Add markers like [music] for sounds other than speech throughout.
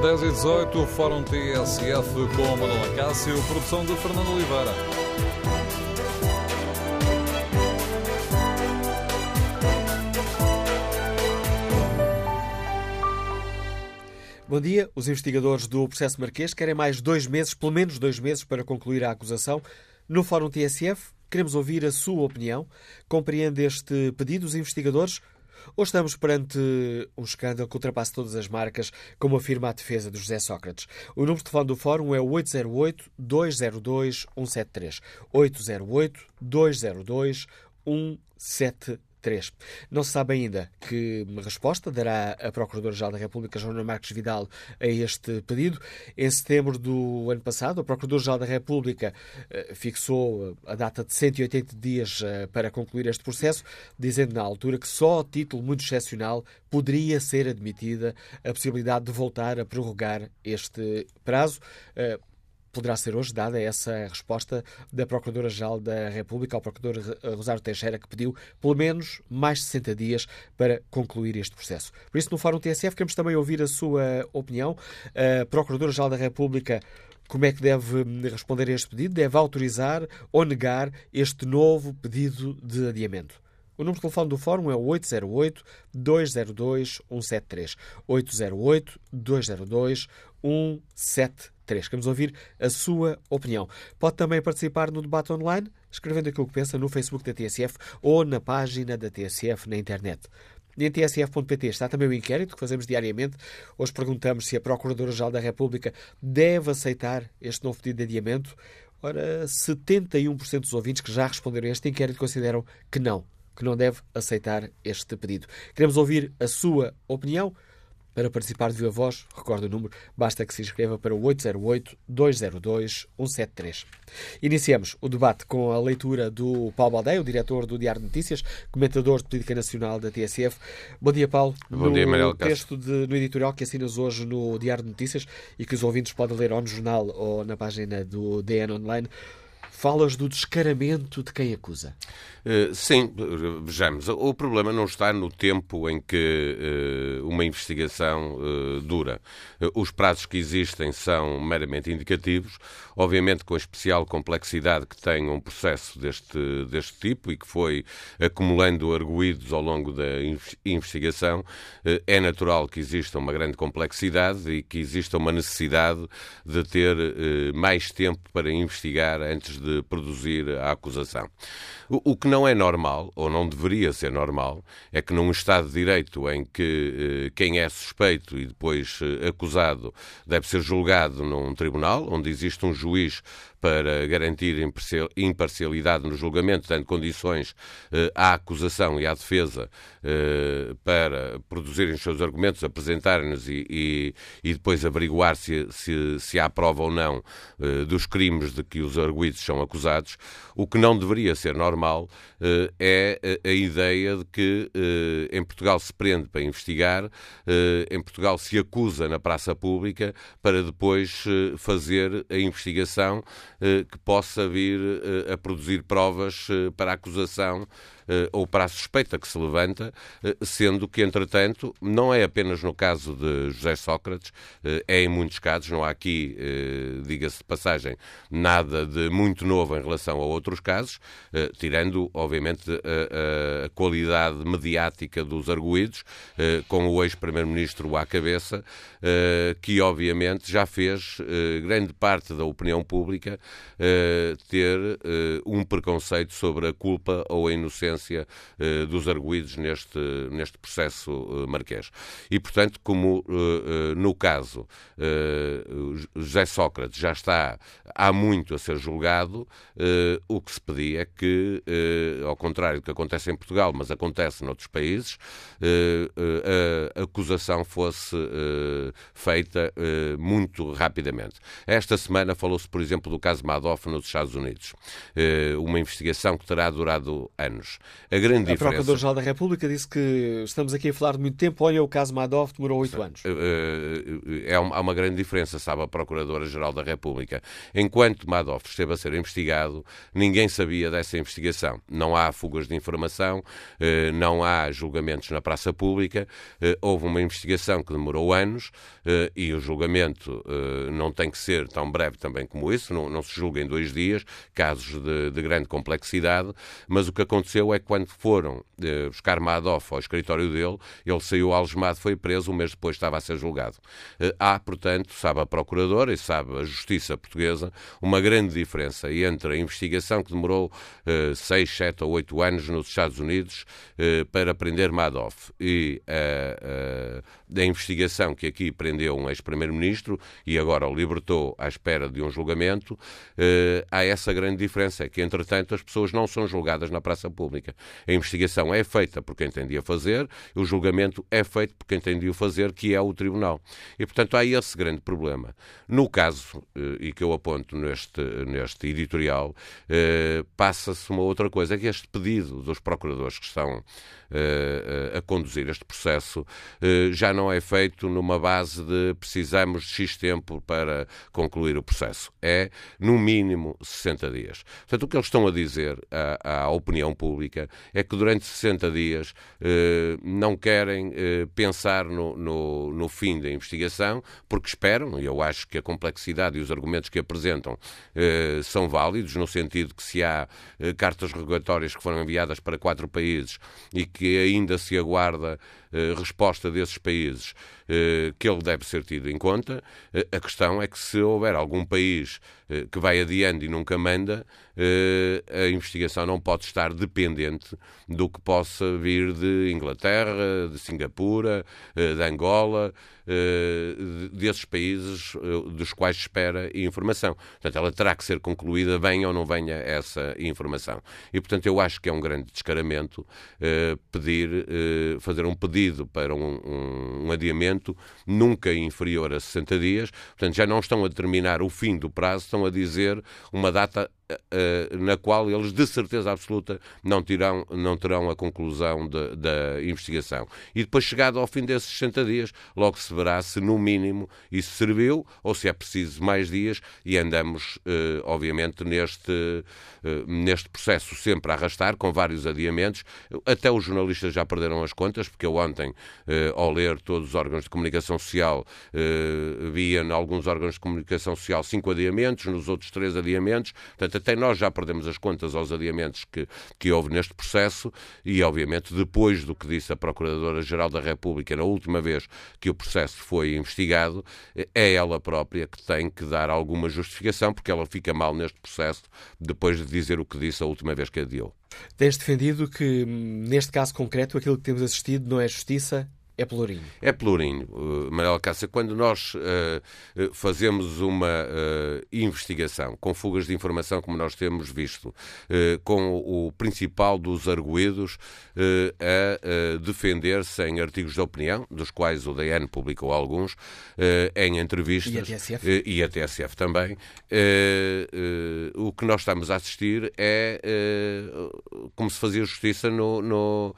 10 e 18, Fórum TSF com Manuela Cássio, produção de Fernando Oliveira. Bom dia. Os investigadores do processo Marquês querem mais dois meses, pelo menos dois meses, para concluir a acusação. No Fórum TSF, queremos ouvir a sua opinião. Compreende este pedido dos investigadores? Ou estamos perante um escândalo que ultrapassa todas as marcas, como afirma a defesa do José Sócrates? O número de telefone do Fórum é 808-202-173. 808-202-173. 3. Não se sabe ainda que resposta dará a Procuradora-Geral da República, Joana Marques Vidal, a este pedido. Em setembro do ano passado, a Procuradora-Geral da República eh, fixou a data de 180 dias eh, para concluir este processo, dizendo na altura que só a título muito excepcional poderia ser admitida a possibilidade de voltar a prorrogar este prazo. Eh, poderá ser hoje dada essa resposta da Procuradora-Geral da República ao Procurador Rosário Teixeira, que pediu pelo menos mais de 60 dias para concluir este processo. Por isso, no Fórum TSF, queremos também ouvir a sua opinião. A Procuradora-Geral da República como é que deve responder a este pedido? Deve autorizar ou negar este novo pedido de adiamento? O número de telefone do Fórum é o 808-202-173. 808-202-173. Queremos ouvir a sua opinião. Pode também participar no debate online, escrevendo aquilo que pensa no Facebook da TSF ou na página da TSF na internet. Em tsf.pt está também o inquérito que fazemos diariamente. Hoje perguntamos se a Procuradora-Geral da República deve aceitar este novo pedido de adiamento. Ora, 71% dos ouvintes que já responderam a este inquérito consideram que não, que não deve aceitar este pedido. Queremos ouvir a sua opinião. Para participar de viva voz, recordo o número, basta que se inscreva para o 808-202-173. Iniciamos o debate com a leitura do Paulo Baldeia, o diretor do Diário de Notícias, comentador de política nacional da TSF. Bom dia, Paulo. Bom no dia, Manuel texto de, no editorial que assinas hoje no Diário de Notícias e que os ouvintes podem ler ou no jornal ou na página do DN Online, falas do descaramento de quem acusa. Uh, sim, vejamos. O problema não está no tempo em que uh, uma investigação uh, dura. os prazos que existem são meramente indicativos, obviamente com a especial complexidade que tem um processo deste, deste tipo e que foi acumulando arguídos ao longo da investigação. é natural que exista uma grande complexidade e que exista uma necessidade de ter mais tempo para investigar antes de produzir a acusação. O, o, que não é normal, ou não deveria ser normal, é que num Estado de Direito em que eh, quem é suspeito e depois eh, acusado deve ser julgado num tribunal, onde existe um juiz para garantir imparcialidade no julgamento, dando condições eh, à acusação e à defesa eh, para produzirem os seus argumentos, apresentarem-nos e, e, e, depois averiguar se, se, se, há prova ou não eh, dos crimes de que os arguídos são acusados. O que não deveria ser normal é a ideia de que em Portugal se prende para investigar, em Portugal se acusa na praça pública para depois fazer a investigação que possa vir eh, a produzir provas eh, para acusação eh, ou para a suspeita que se levanta, eh, sendo que, entretanto, não é apenas no caso de José Sócrates, eh, é em muitos casos, não há aqui, diga-se de passagem, nada de muito novo em relação a outros casos, tirando, obviamente, a, a qualidade mediática dos arguídos, com o ex-primeiro-ministro à cabeça, que, obviamente, já fez grande parte da opinião pública ter um preconceito sobre a culpa ou a inocência uh, dos arguídos neste, neste processo uh, marquês. E, portanto, como uh, no caso José Sócrates já está há muito a ser julgado, o que se pedia é que, ao contrário do que acontece em Portugal, mas acontece noutros países, a acusação fosse feita muito rapidamente. Esta semana falou-se, por exemplo, do caso Madoff nos Estados Unidos. Uma investigação que terá durado anos. A grande a diferença... Procurador-Geral da República disse que estamos aqui a falar de muito tempo. Olha, o caso Madoff demorou oito anos. Eh, eh, é uma, há uma grande diferença, sabe, a Procuradora-Geral da República. Enquanto Madoff esteve a ser investigado, ninguém sabia dessa investigação. Não há fugas de informação, eh, não há julgamentos na praça pública. houve uma investigação que demorou anos e o julgamento não tem que ser tão breve também como isso, não, não se julga em dois dias, casos de, de, grande complexidade, mas o que aconteceu é que quando foram buscar Madoff ao escritório dele, ele saiu algemado, foi preso, um mês depois estava a ser julgado. Há, portanto, sabe a Procuradora e sabe a Justiça Portuguesa, uma grande diferença entre a investigação que demorou seis, sete ou oito anos nos Estados Unidos para prender Madoff e a, investigação que aqui prendeu um ex-primeiro-ministro e agora o libertou à espera de um julgamento, há essa grande diferença, é que, entretanto, as pessoas não são julgadas na praça pública. A investigação é feita por quem tem de a fazer, o julgamento é feito por quem tem de o fazer, que é o Tribunal. E, portanto, há esse grande problema. No caso, uh, e que eu aponto neste, neste editorial, uh, passa-se uma outra coisa, é que este pedido dos procuradores que estão a conduzir este processo já não é feito numa base de precisamos de X tempo para concluir o processo. É, no mínimo, 60 dias. Portanto, o que eles estão a dizer à, à opinião pública é que durante 60 dias eh, não querem eh, pensar no, no, no, fim da investigação, porque esperam, e eu acho que a complexidade e os argumentos que apresentam eh, são válidos, no sentido que se há eh, cartas rogatórias que foram enviadas para quatro países e que ainda se aguarda resposta desses países eh, que ele deve ser tido em conta. Eh, a questão é que se houver algum país que vai adiando e nunca manda, a investigação não pode estar dependente do que possa vir de Inglaterra, de Singapura, de Angola, desses países dos quais espera informação. Portanto, ela terá que ser concluída, venha ou não venha essa informação. E, portanto, eu acho que é um grande descaramento pedir, fazer um pedido pedido para um, um, adiamento nunca inferior a 60 dias. Portanto, já não estão a determinar o fim do prazo, estão a dizer uma data na qual eles, de certeza absoluta, não, tirão, não terão a conclusão de, da investigação. E depois, chegado ao fim desses 60 dias, logo se verá se, no mínimo, isso serviu ou se é preciso mais dias e andamos, uh, obviamente, neste, uh, neste processo sempre a arrastar, com vários adiamentos. Até os jornalistas já perderam as contas, porque eu ontem, ao ler todos os órgãos de comunicação social, via em alguns órgãos de comunicação social cinco adiamentos, nos outros três adiamentos. Portanto, até nós já perdemos as contas aos adiamentos que, que houve neste processo e, obviamente, depois do que disse a Procuradora-Geral da República na última vez que o processo foi investigado, é ela própria que tem que dar alguma justificação, porque ela fica mal neste processo depois de dizer o que disse a última vez que adiou. Tens defendido que, neste caso concreto, aquilo que temos assistido não é justiça, é pelourinho. É pelourinho, uh, Manuel Cássio. Quando nós uh, fazemos uma uh, investigação com fugas de informação, como nós temos visto, uh, com o principal dos arguídos a defender-se em artigos de opinião, dos quais o DN publicou alguns, em entrevistas. E a TSF. e a TSF também. o que nós estamos a assistir é como se fazia justiça no, no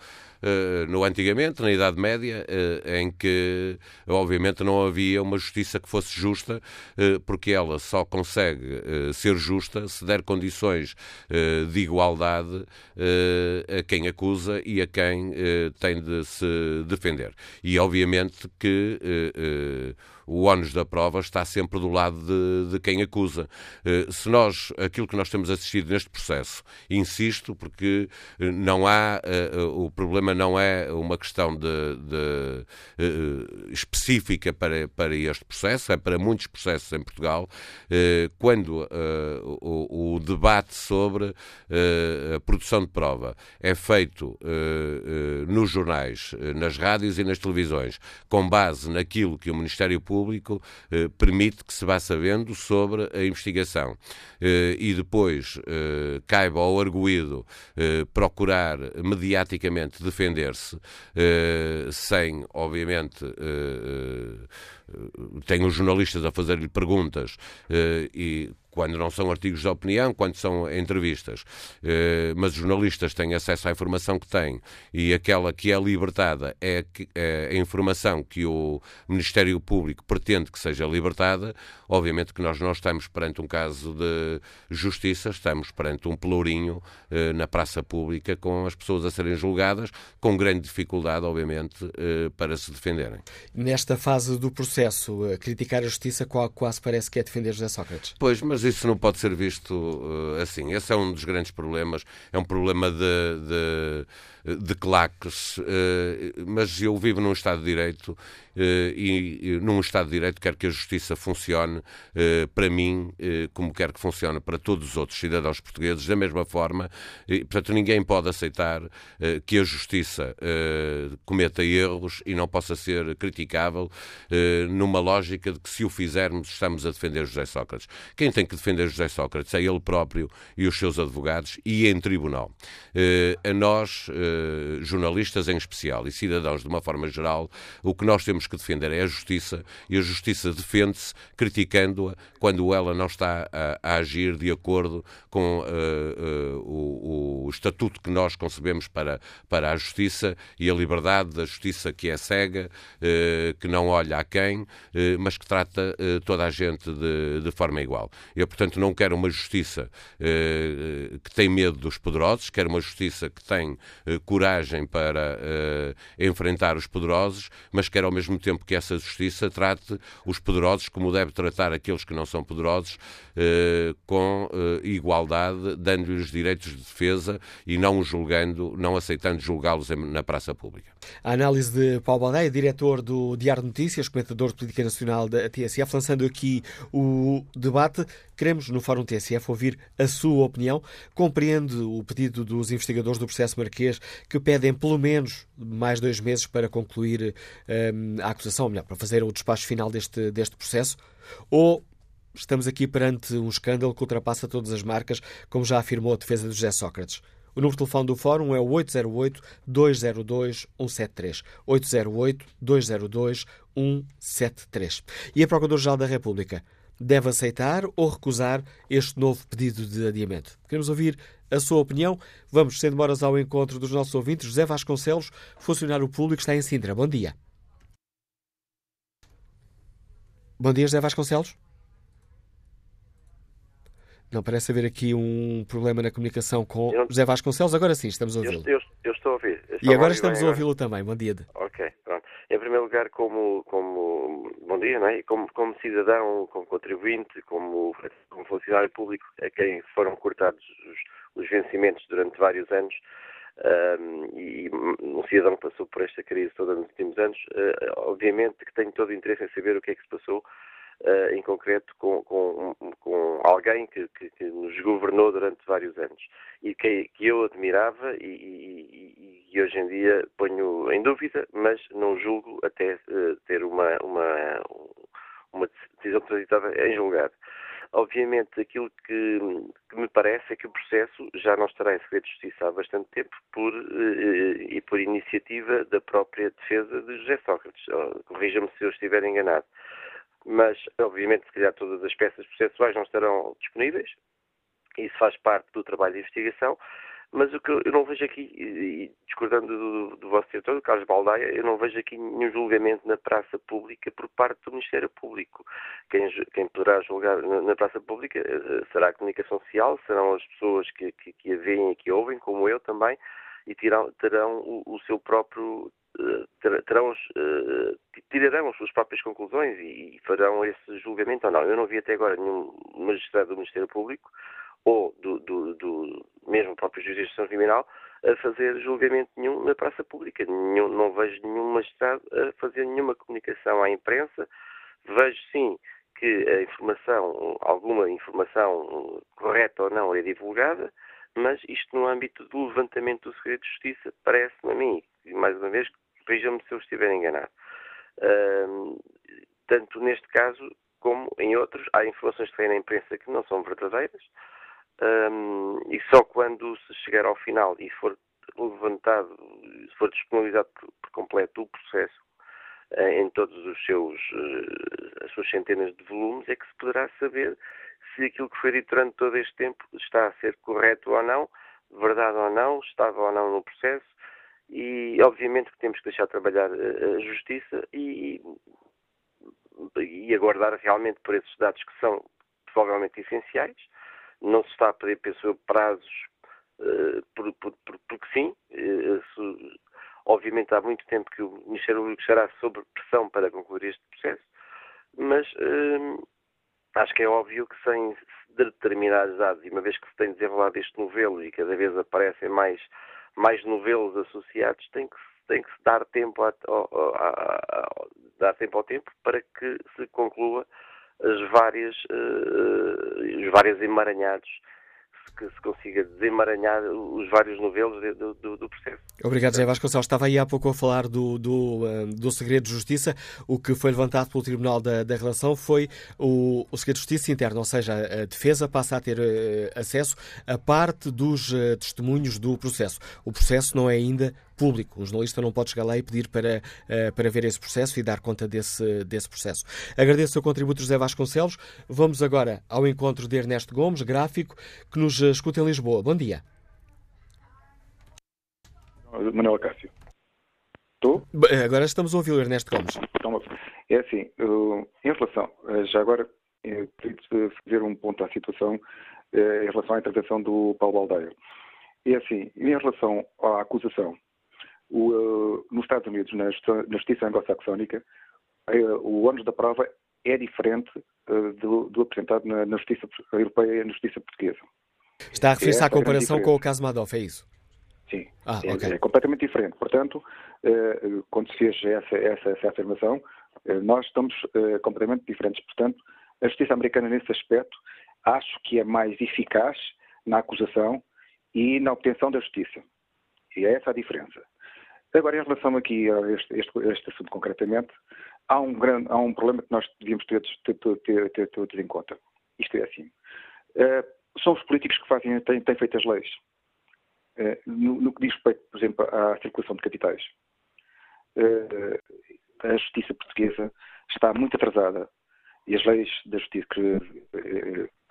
no antigamente, na Idade Média, eh, em que obviamente não havia uma justiça que fosse justa, eh, porque ela só consegue ser justa se der condições de igualdade a quem acusa e a quem tem de se defender. E obviamente que o ónus da prova está sempre do lado de, de quem acusa. Eh, se nós, aquilo que nós temos assistido neste processo, insisto, porque eh, não há, eh, o problema não é uma questão de, de específica para, para este processo, é para muitos processos em Portugal, quando o, o debate sobre a produção de prova é feito nos jornais, nas rádios e nas televisões, com base naquilo que o Ministério Público Público eh, permite que se vá sabendo sobre a investigação. Eh, e depois eh, caiba ao arguído eh, procurar mediaticamente defender-se eh, sem, obviamente, tem os jornalistas a fazer-lhe perguntas e quando não são artigos de opinião, quando são entrevistas. Uh, mas os jornalistas têm acesso à informação que têm e aquela que é libertada é, é a informação que o Ministério Público pretende que seja libertada. Obviamente que nós não estamos perante um caso de justiça, estamos perante um pelourinho uh, na praça pública com as pessoas a serem julgadas, com grande dificuldade, obviamente, uh, para se defenderem. Nesta fase do processo, criticar a justiça quase parece que é defender José Sócrates. Pois, mas isso não pode ser visto uh, assim. Esse é um dos grandes problemas. É um problema de, de de claques, eh, mas eu vivo num Estado de Direito e num Estado de Direito quero que a justiça funcione eh, para mim como quero que funcione para todos os outros cidadãos portugueses da mesma forma. E, portanto, ninguém pode aceitar que a justiça cometa erros e não possa ser criticável numa lógica de que se o fizermos estamos a defender José Sócrates. Quem tem que defender José Sócrates é ele próprio e os seus advogados e em tribunal. A nós eh, jornalistas em especial e cidadãos de uma forma geral, o que nós temos que defender é a justiça e a justiça defende-se criticando-a quando ela não está a, a, agir de acordo com uh, uh, o, o, estatuto que nós concebemos para, para a justiça e a liberdade da justiça que é cega, uh, que não olha a quem, mas que trata toda a gente de, de, forma igual. Eu, portanto, não quero uma justiça que tem medo dos poderosos, quero uma justiça que tem coragem para enfrentar os poderosos, mas quer ao mesmo tempo que essa justiça trate os poderosos como deve tratar aqueles que não são poderosos, uh, com uh, igualdade, dando-lhes direitos de defesa e não julgando, não aceitando julgá-los na praça pública. A análise de Paulo Baldeia, diretor do Diário de Notícias, comentador de política nacional da TSF, lançando aqui o debate. Queremos, no Fórum TSF, ouvir a sua opinião. Compreende o pedido dos investigadores do processo Marquês que pedem pelo menos mais dois meses para concluir um, a acusação, melhor, para fazer o despacho final deste, deste processo? Ou estamos aqui perante um escândalo que ultrapassa todas as marcas, como já afirmou a defesa de José Sócrates? O número de telefone do Fórum é o 808-202-173. 808-202-173. E a Procuradora-Geral da República deve aceitar ou recusar este novo pedido de adiamento? Queremos ouvir a sua opinião. Vamos, sem demoras, ao encontro dos nossos ouvintes. José Vasconcelos, funcionário público, está em Sintra. Bom dia. Bom dia, José Vasconcelos. Não, parece haver aqui um problema na comunicação com eu, José Vasconcelos. Agora sim, estamos a ouvi-lo. Eu, eu, eu, estou a ouvir. e agora estamos a ouvi-lo também. Bom dia. Ok, pronto. Em primeiro lugar, como, como bom dia, não é? como, como cidadão, como contribuinte, como, como funcionário público a quem foram cortados os, os vencimentos durante vários anos, um, e um cidadão que passou por esta crise toda nos últimos anos, uh, obviamente que tenho todo o interesse em saber o que é que se passou uh, em concreto com, com, com alguém que, que, que, nos governou durante vários anos e que, que eu admirava e, e, e, hoje em dia ponho em dúvida, mas não julgo até uh, ter uma, uma, uma decisão transitada em julgado. Obviamente, aquilo que, que, me parece é que o processo já não estará em segredo de justiça há bastante tempo por, uh, e por iniciativa da própria defesa de José Sócrates. Corrija-me se eu estiver enganado. Mas obviamente se calhar todas as peças processuais não estarão disponíveis, isso faz parte do trabalho de investigação, mas o que eu não vejo aqui, e discordando do, do vosso diretor, do Carlos Baldaia, eu não vejo aqui nenhum julgamento na praça pública por parte do Ministério Público. Quem, quem poderá julgar na, praça pública eh, será a comunicação social, serão as pessoas que, que, que a veem e que ouvem, como eu também, e terão, terão o, o seu próprio terão, eh, tirarão as suas próprias conclusões e farão esse julgamento ou não. Eu não vi até agora nenhum magistrado do Ministério Público ou do, do, do mesmo próprio juiz de instrução criminal a fazer julgamento nenhum na praça pública. Nenhum, não vejo nenhum magistrado a fazer nenhuma comunicação à imprensa. Vejo sim que a informação, alguma informação correta ou não é divulgada, mas isto no âmbito do levantamento do segredo de justiça parece-me a mim, e mais uma vez, Veja-me se eu estiver enganado. Tanto neste caso como em outros, há informações que vêm na imprensa que não são verdadeiras um, e só quando se chegar ao final e for levantado, for disponibilizado por, por completo o processo uh, em todos os seus uh, as suas centenas de volumes, é que se poderá saber se aquilo que foi dito durante todo este tempo está a ser correto ou não, verdade ou não, estava ou não no processo, e obviamente que temos que deixar trabalhar a justiça e, e aguardar realmente por esses dados que são provavelmente essenciais. Não se está a pedir, penso prazos uh, por, por, por, porque sim. Uh, obviamente há muito tempo que o Ministério Público estará sob pressão para concluir este processo, mas uh, acho que é óbvio que sem determinados dados, e uma vez que se tem desenrolado este novelo e cada vez aparecem mais, mais novelos associados, tem que, tem que se dar tempo, a, a, a, dar tempo ao tempo para que se conclua as várias, uh, os vários emaranhados que se consiga desemaranhar os vários novelos do, do, do processo. Obrigado, José Vasconcelos. Estava aí há pouco a falar do, do, eh, do segredo de justiça. O que foi levantado pelo Tribunal da, da Relação foi o, o segredo de justiça interna, ou seja, a defesa passa a ter acesso a parte dos testemunhos do processo. O processo não é ainda público. Um jornalista não pode chegar lá e pedir para, uh, para ver esse processo e dar conta desse, desse processo. Agradeço o seu contributo, José Vasconcelos. Vamos agora ao encontro de Ernesto Gomes, gráfico, que nos escuta em Lisboa. Bom dia. Manuel Cássio. Estou? Agora estamos a ouvir o Ernesto Gomes. Então, é assim, em relação, eh, já agora, queria fazer um ponto à situação eh, em relação à intervenção do Paulo Baldeia. É assim, em relação à acusação o, uh, nos Estados Unidos, na, justiça anglo-saxónica, uh, o ônus da prova é diferente uh, do, do, apresentado na, na, justiça europeia e na justiça portuguesa. Está a referir-se é à comparação com o caso Madoff, é isso? Sim, ah, é, okay. é, completamente diferente. Portanto, quando se fez essa, essa, essa afirmação, nós estamos completamente diferentes. Portanto, a justiça americana, nesse aspecto, acho que é mais eficaz na acusação e na obtenção da justiça. E é essa a diferença. Agora, em relação aqui a este, este, este assunto concretamente, há um, grande, há um problema que nós devíamos ter, ter, ter, ter todos em conta. Isto é assim. Uh, são os políticos que fazem, têm, têm feito as leis. Uh, no, no, que diz respeito, por exemplo, à circulação de capitais. Uh, a justiça portuguesa está muito atrasada e as leis da justiça que,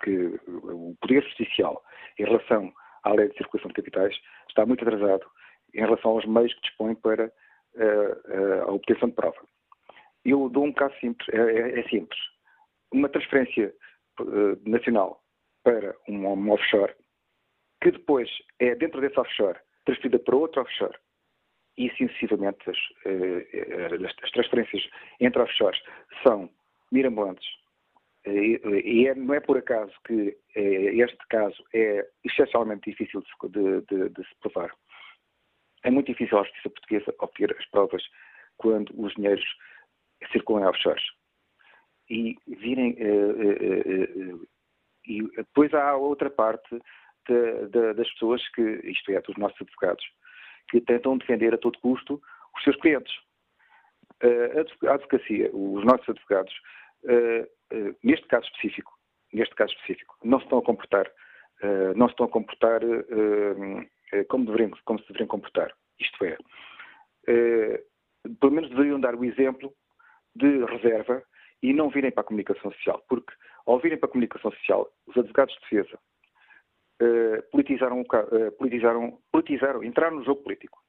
que o poder judicial em relação à lei de circulação de capitais está muito atrasado em relação aos meios que dispõe para uh, a obtenção de prova. Eu dou um caso simples, é, é, é simples. Uma transferência uh, nacional para um, um, offshore, que depois é dentro desse offshore transferida para outro offshore, e sucessivamente as, uh, as transferências entre offshores são mirabolantes. E, e é, não é por acaso que este caso é excepcionalmente difícil de, de, de se provar. É muito difícil à justiça portuguesa obter as provas quando os dinheiros circulam em offshores. E virem. Uh, uh, uh, e depois há a outra parte de, de, das pessoas que, isto é, dos nossos advogados, que tentam defender a todo custo os seus clientes. a advocacia, os nossos advogados, neste caso específico, neste caso específico, não se estão a comportar, não se estão a comportar eh, como, deveriam, como se deveriam comportar. Isto é, eh, pelo menos deveriam dar o exemplo de reserva e não virem para a comunicação social, porque ao virem para a comunicação social, os advogados de defesa eh, politizaram, politizaram, politizaram, entraram no jogo político.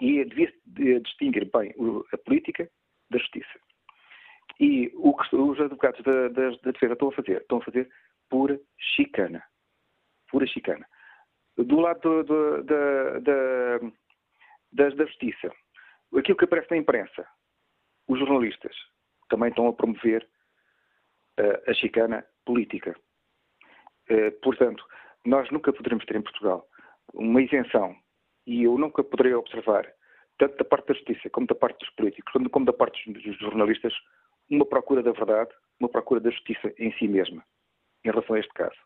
E devia distinguir bem a política da justiça. E o que os advogados da, da, da defesa estão a fazer? Estão a fazer pura chicana. Pura chicana do lado do, do, da, da, da, da justiça, aquilo que aparece na imprensa, os jornalistas também estão a promover uh, a chicana política. Uh, portanto, nós nunca poderemos ter em Portugal uma isenção, e eu nunca poderei observar, tanto da parte da justiça como da parte dos políticos, como da parte dos jornalistas, uma procura da verdade, uma procura da justiça em si mesma, em relação a este caso.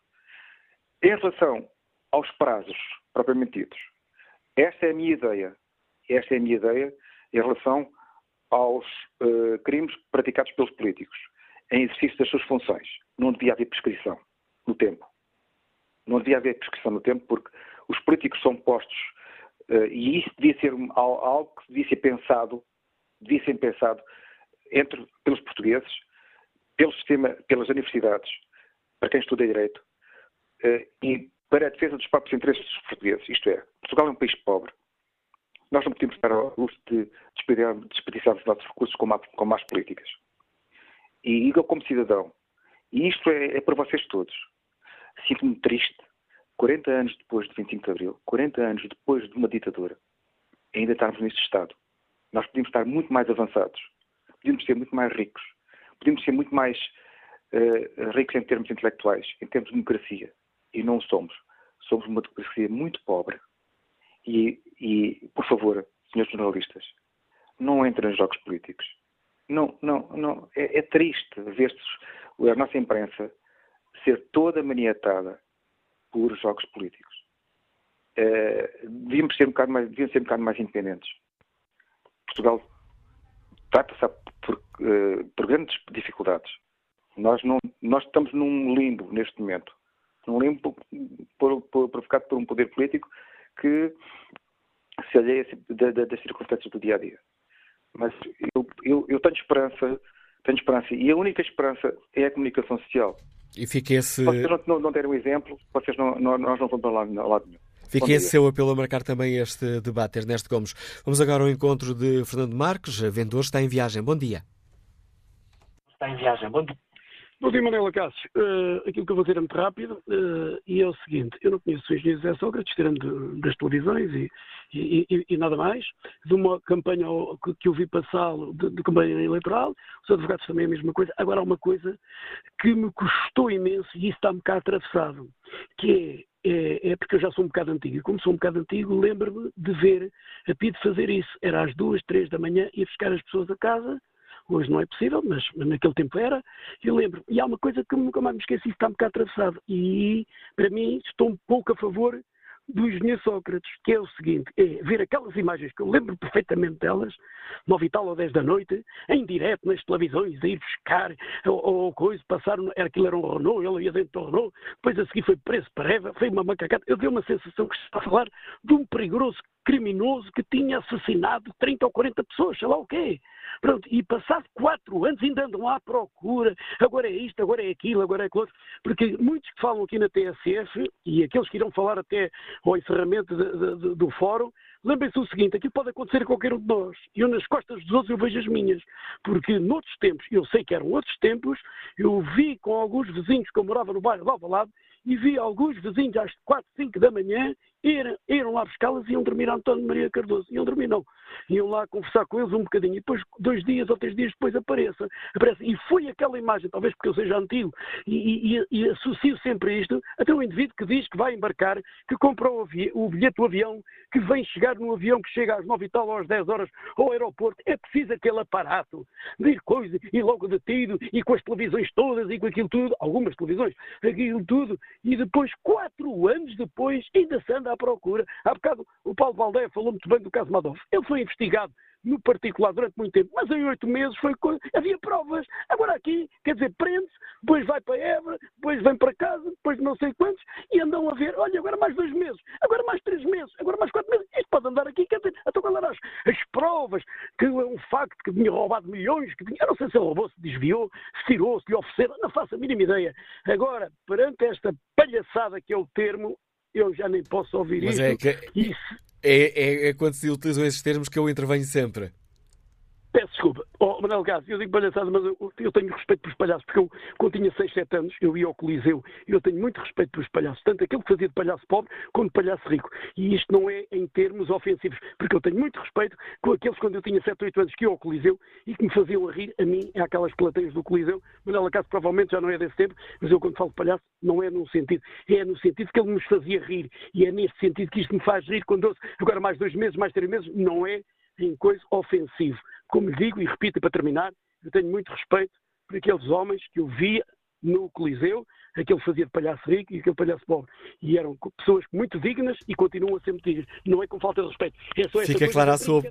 Em relação aos prazos propriamente ditos. Esta é a minha ideia. Esta é a minha ideia em relação aos uh, crimes praticados pelos políticos, em exercício das suas funções. Não devia haver prescrição no tempo. Não devia haver prescrição no tempo porque os políticos são postos uh, e isso devia ser algo que devia ser pensado, devia ser pensado entre, pelos portugueses, pelo sistema, pelas universidades, para quem estuda Direito, uh, e para a defesa dos próprios interesses dos portugueses. Isto é, Portugal é um país pobre. Nós não podemos estar ao luxo de desperdiçar os nossos recursos com, más, com más políticas. E eu, como cidadão, e isto é, é para vocês todos, sinto-me triste, 40 anos depois de 25 de Abril, 40 anos depois de uma ditadura, ainda estarmos neste estado. Nós podíamos estar muito mais avançados, podíamos ser muito mais ricos, podíamos ser muito mais uh, ricos em termos intelectuais, em termos de democracia. E não somos. Somos uma democracia muito pobre. E, e por favor, senhores jornalistas, não entrem em jogos políticos. Não, não, não. É, é triste ver a nossa imprensa ser toda maniatada por jogos políticos. Uh, devíamos ser um bocado mais, devíamos ser um bocado mais independentes. Portugal está a passar por, uh, por grandes dificuldades. Nós, não, nós estamos num limbo neste momento. Limbo por, por, provocado por um poder político que se alheia das circunstâncias do dia a dia. Mas eu, eu, eu, tenho esperança, tenho esperança, e a única esperança é a comunicação social. E fica esse. Vocês não, não, não derem um exemplo, vocês não, não, nós não vamos para lado, lado nenhum. Fica esse seu apelo a marcar também este debate, Ernesto Gomes. Vamos agora ao encontro de Fernando Marques, vendedor, está em viagem. Bom dia. Está em viagem, bom dia. Bom dia, Manela Cássio. Uh, aquilo que eu vou dizer é muito rápido uh, e é o seguinte: eu não conheço o engenheiro José Sócrates, tirando das televisões e, e, e, e, nada mais, de uma campanha que, que eu vi passá-lo de, de, campanha eleitoral, os advogados também a mesma coisa. Agora há uma coisa que me custou imenso e isso está um bocado atravessado, que é é, é, porque eu já sou um bocado antigo. E como sou um bocado antigo, lembro-me de ver a PID fazer isso. Era às duas, três da manhã, ia buscar as pessoas a casa Hoje não é possível, mas naquele tempo era. Eu lembro. E há uma coisa que nunca mais me esqueci, está um bocado atravessado. E, para mim, estou um pouco a favor do engenheiro Sócrates, que é o seguinte, é ver aquelas imagens que eu lembro perfeitamente delas, nove e tal ou dez da noite, em direto nas televisões, a ir buscar, ou, ou coisa, passaram, era, aquilo era um Renault, ele ia dentro do Renault, depois a seguir foi preso para Eva, foi uma macacata. Eu dei uma sensação que se está a falar de um perigoso criminoso que tinha assassinado 30 ou 40 pessoas, sei lá o quê. Pronto, e passado quatro anos ainda andam à procura, agora é isto, agora é aquilo, agora é aquilo outro, porque muitos que falam aqui na TSF, e aqueles que irão falar até ao encerramento de, de, do fórum, lembrem-se o seguinte, aquilo pode acontecer a qualquer um de nós, e eu nas costas dos outros eu vejo as minhas, porque noutros tempos, eu sei que eram outros tempos, eu vi com alguns vizinhos que eu morava no bairro de Alvalade, e vi alguns vizinhos às 4, 5 da manhã irem, irem lá buscá-las e iam dormir a António Maria Cardoso. Iam dormir, não. Iam lá conversar com eles um bocadinho. E depois, dois dias ou três dias depois, apareça. aparece. E foi aquela imagem, talvez porque eu seja antigo, e, e, e associo sempre isto, até um indivíduo que diz que vai embarcar, que comprou o, bilhete do avião, que vem chegar no avião que chega às 9 e tal ou às 10 horas ao aeroporto. É preciso aquele aparato de ir coisa, e logo detido, e com as televisões todas, e com aquilo tudo, algumas televisões, aquilo tudo, e depois, quatro anos depois, ainda se anda à procura. Há bocado o Paulo Valdeia falou muito bem do caso Madoff. Ele foi investigado no particular durante muito tempo, mas em oito meses foi havia provas. Agora aqui, quer dizer, prende-se, depois vai para Évora, depois vem para casa, depois não sei quantos, e andam a ver, olha, agora mais dois meses, agora mais três meses, agora mais quatro meses, isto pode andar aqui, quer dizer, então qual as, as provas, que é um facto que tinha roubado milhões, que tinha, eu não sei se roubou, se desviou, se tirou, se lhe ofereceram, não faço a mínima ideia. Agora, perante esta palhaçada que é o termo, eu já nem posso ouvir Mas isso. É, que... isso. É, é, é quando se utilizam esses termos que eu intervenho sempre. Peço desculpa. Oh, Manuel Gás, eu digo palhaçada, mas eu, eu, tenho respeito pelos palhaços, porque eu, quando tinha 6, 7 anos, eu ia ao Coliseu eu tenho muito respeito pelos palhaços, tanto aquele que fazia de palhaço pobre como de palhaço rico. E isto não é em termos ofensivos, porque eu tenho muito respeito com aqueles quando eu tinha 7, 8 anos que ia ao Coliseu e que me faziam a rir, a mim, aquelas plateias do Coliseu. Manuel Gás provavelmente já não é desse tempo, mas eu quando falo de palhaço, não é num sentido, é no sentido que ele nos fazia rir. E é nesse sentido que isto me faz rir quando eu, agora mais dois meses, mais três meses, não é em coisa ofensivo. Como lhe digo e repito para terminar, eu tenho muito respeito por aqueles homens que eu via no Coliseu, aquele fazia de palhaço rico e aquele palhaço pobre. E eram pessoas muito dignas e continuam a ser muito dignas. Não é com falta de respeito. É Fica clara a sua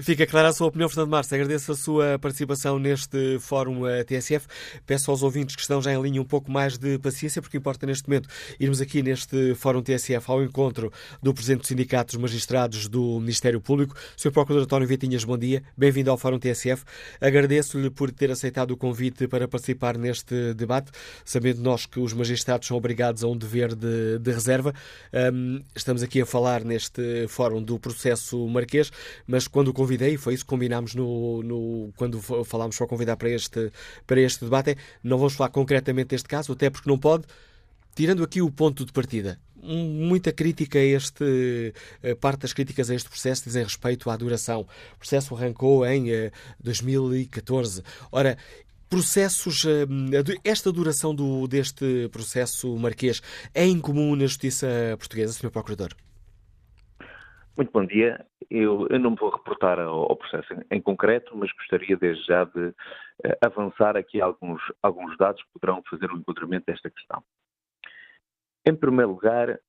Fica clara a sua opinião, Fernando Marques. Agradeço a sua participação neste Fórum eh, TSF. Peço aos ouvintes que estão já em linha um pouco mais de paciência, porque importa neste momento irmos aqui neste Fórum TSF ao encontro do Presidente do Sindicato dos Magistrados do Ministério Público. Sr. Procurador António Vitinhas, bom dia. Bem-vindo ao Fórum TSF. Agradeço-lhe por ter aceitado o convite para participar neste debate, sabendo nós que os magistrados são obrigados a um dever de, de reserva. Um, estamos aqui a falar neste Fórum do processo marquês, mas quando o convidei, foi isso que combinámos no, no, quando falámos para convidar para este, para este debate, é, não vamos falar concretamente deste caso, até porque não pode, tirando aqui o ponto de partida, muita crítica a este, eh, parte das críticas a este processo dizem respeito à duração. O processo arrancou em 2014. Eh, Ora, processos, eh, esta duração do, deste processo marquês é incomum na justiça portuguesa, Sr. Procurador? Muito bom dia. Eu, eu, não me vou reportar ao, ao processo em, concreto, mas gostaria desde já de uh, avançar aqui alguns, alguns dados que poderão fazer o enquadramento desta questão. Em primeiro lugar,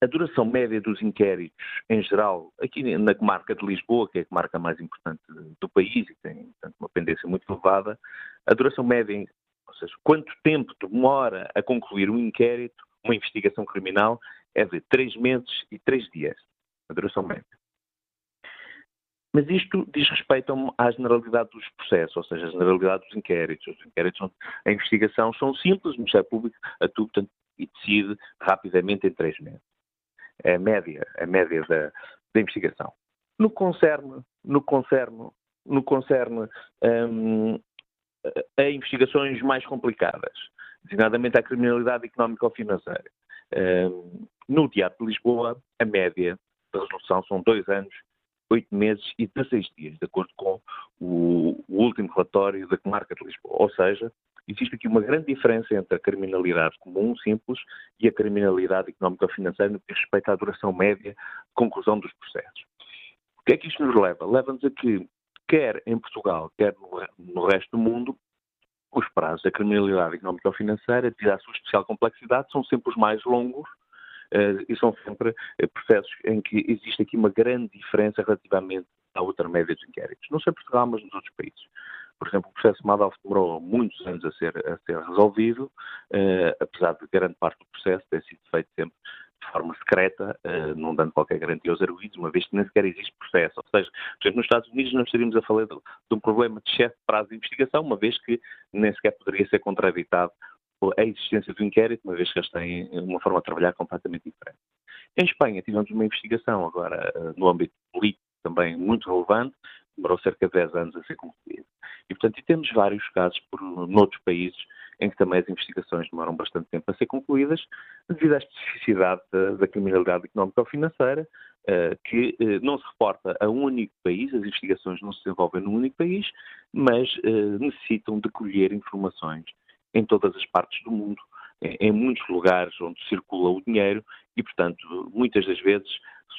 a duração média dos inquéritos, em geral, aqui na comarca de Lisboa, que é a comarca mais importante do país e tem portanto, uma pendência muito elevada, a duração média, ou seja, quanto tempo demora a concluir um inquérito, uma investigação criminal, é de três meses e três dias a duração média. Mas isto diz respeito à generalidade dos processos, ou seja, a generalidade dos inquéritos. Os inquéritos, a investigação são simples, o Ministério Público atua portanto, e decide rapidamente em três meses. É a média, a média da, da investigação. No concerne, no concerne, no concerne um, a investigações mais complicadas, designadamente à criminalidade económica ou financeira. Um, no Teatro de Lisboa, a média da resolução são dois anos, oito meses e 16 dias, de acordo com o, o último relatório da Comarca de Lisboa. Ou seja, existe aqui uma grande diferença entre a criminalidade comum, simples, e a criminalidade económica-financeira no que respeita à duração média de conclusão dos processos. O que é que isto nos leva? Leva-nos a que, quer em Portugal, quer no, no resto do mundo, os prazos da criminalidade económica-financeira, devido à sua especial complexidade, são sempre os mais longos e são sempre eh, processos em que existe aqui uma grande diferença relativamente à outra média dos inquéritos. Não só em Portugal, mas nos outros países. Por exemplo, o processo Madoff demorou muitos anos a ser, a ser resolvido, uh, apesar de grande parte do processo ter sido feito sempre de forma secreta, não dando qualquer garantia aos arguídos, uma vez que nem sequer existe processo. Ou seja, por exemplo, nos Estados Unidos não estaríamos a falar de, de um problema de excesso de prazo de investigação, uma vez que nem sequer poderia ser contraditado a existência do inquérito, uma vez que eles têm uma forma de trabalhar completamente diferente. Em Espanha tivemos uma investigação agora eh, no âmbito político também muito relevante, demorou cerca de 10 anos a ser concluída. E, portanto, e temos vários casos por noutros países em que também as investigações demoram bastante tempo a ser concluídas, devido à especificidade da, da criminalidade económica ou financeira, uh, que uh, não se reporta a um único país, as investigações não se desenvolvem num único país, mas uh, necessitam de colher informações em todas as partes do mundo, em muitos lugares onde circula o dinheiro e, portanto, muitas das vezes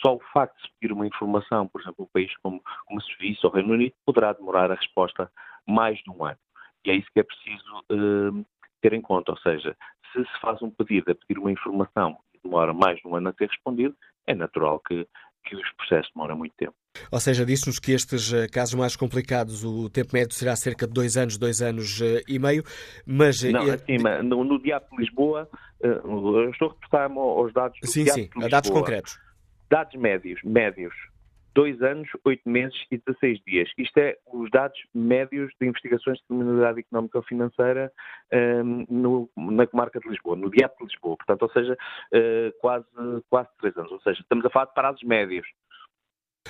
só o facto de pedir uma informação, por exemplo, um país como, como a Suíça ou o Reino Unido, poderá demorar a resposta mais de um ano. E é isso que é preciso uh, ter em conta, ou seja, se se faz um pedido a pedir uma informação e demora mais de um ano a ser respondido, é natural que, que os processos demoram muito tempo. Ou seja, disse-nos que estes eh, casos mais complicados, o tempo médio será cerca de dois anos, dois anos eh, e meio, mas... Eh, Não, acima, no, no Diabo de Lisboa, estou a reportar-me aos dados do sim, Diabo sim, de Lisboa. dados concretos. Dados médios, médios, dois anos, oito meses e 16 dias. Isto é os dados médios de investigações de criminalidade económica ou financeira um, no, na comarca de Lisboa, no Diabo de Lisboa. Portanto, ou seja, uh, quase, quase três anos. Ou seja, estamos a falar de prazos médios.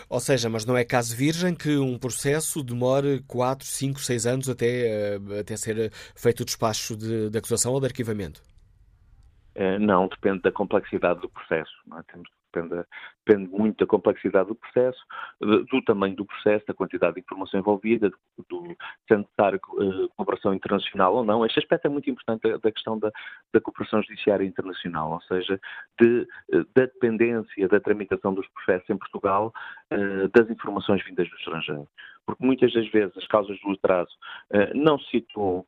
Ou seja, mas não é caso virgem que um processo demore 4, 5, 6 anos até, eh, até ser feito o despacho de, de acusação ou de arquivamento? Eh, não, depende da complexidade do processo. É? Temos depende, depende muito da complexidade do processo, do tamanho do processo, da quantidade de informação envolvida, do, se é necessário uh, cooperação internacional ou não. Este aspecto é muito importante da, da questão da, da, cooperação judiciária internacional, ou seja, de, uh, da dependência da tramitação dos processos em Portugal uh, das informações vindas do estrangeiro. Porque muitas das vezes as causas do atraso não se situam,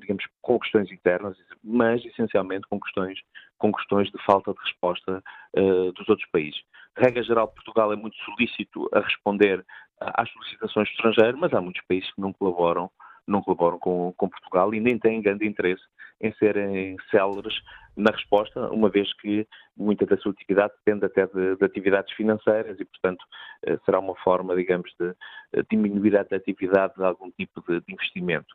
digamos, com questões internas, mas essencialmente com questões com questões de falta de resposta uh, dos outros países. Regra geral, Portugal é muito solícito a responder às solicitações do estrangeiro, mas há muitos países que não colaboram não colaboram com, com Portugal e nem têm grande interesse em serem céleres na resposta, uma vez que muita da sua atividade depende até de, de atividades financeiras e, portanto, eh, será uma forma, digamos, de eh, diminuir a atividade de algum tipo de, de investimento.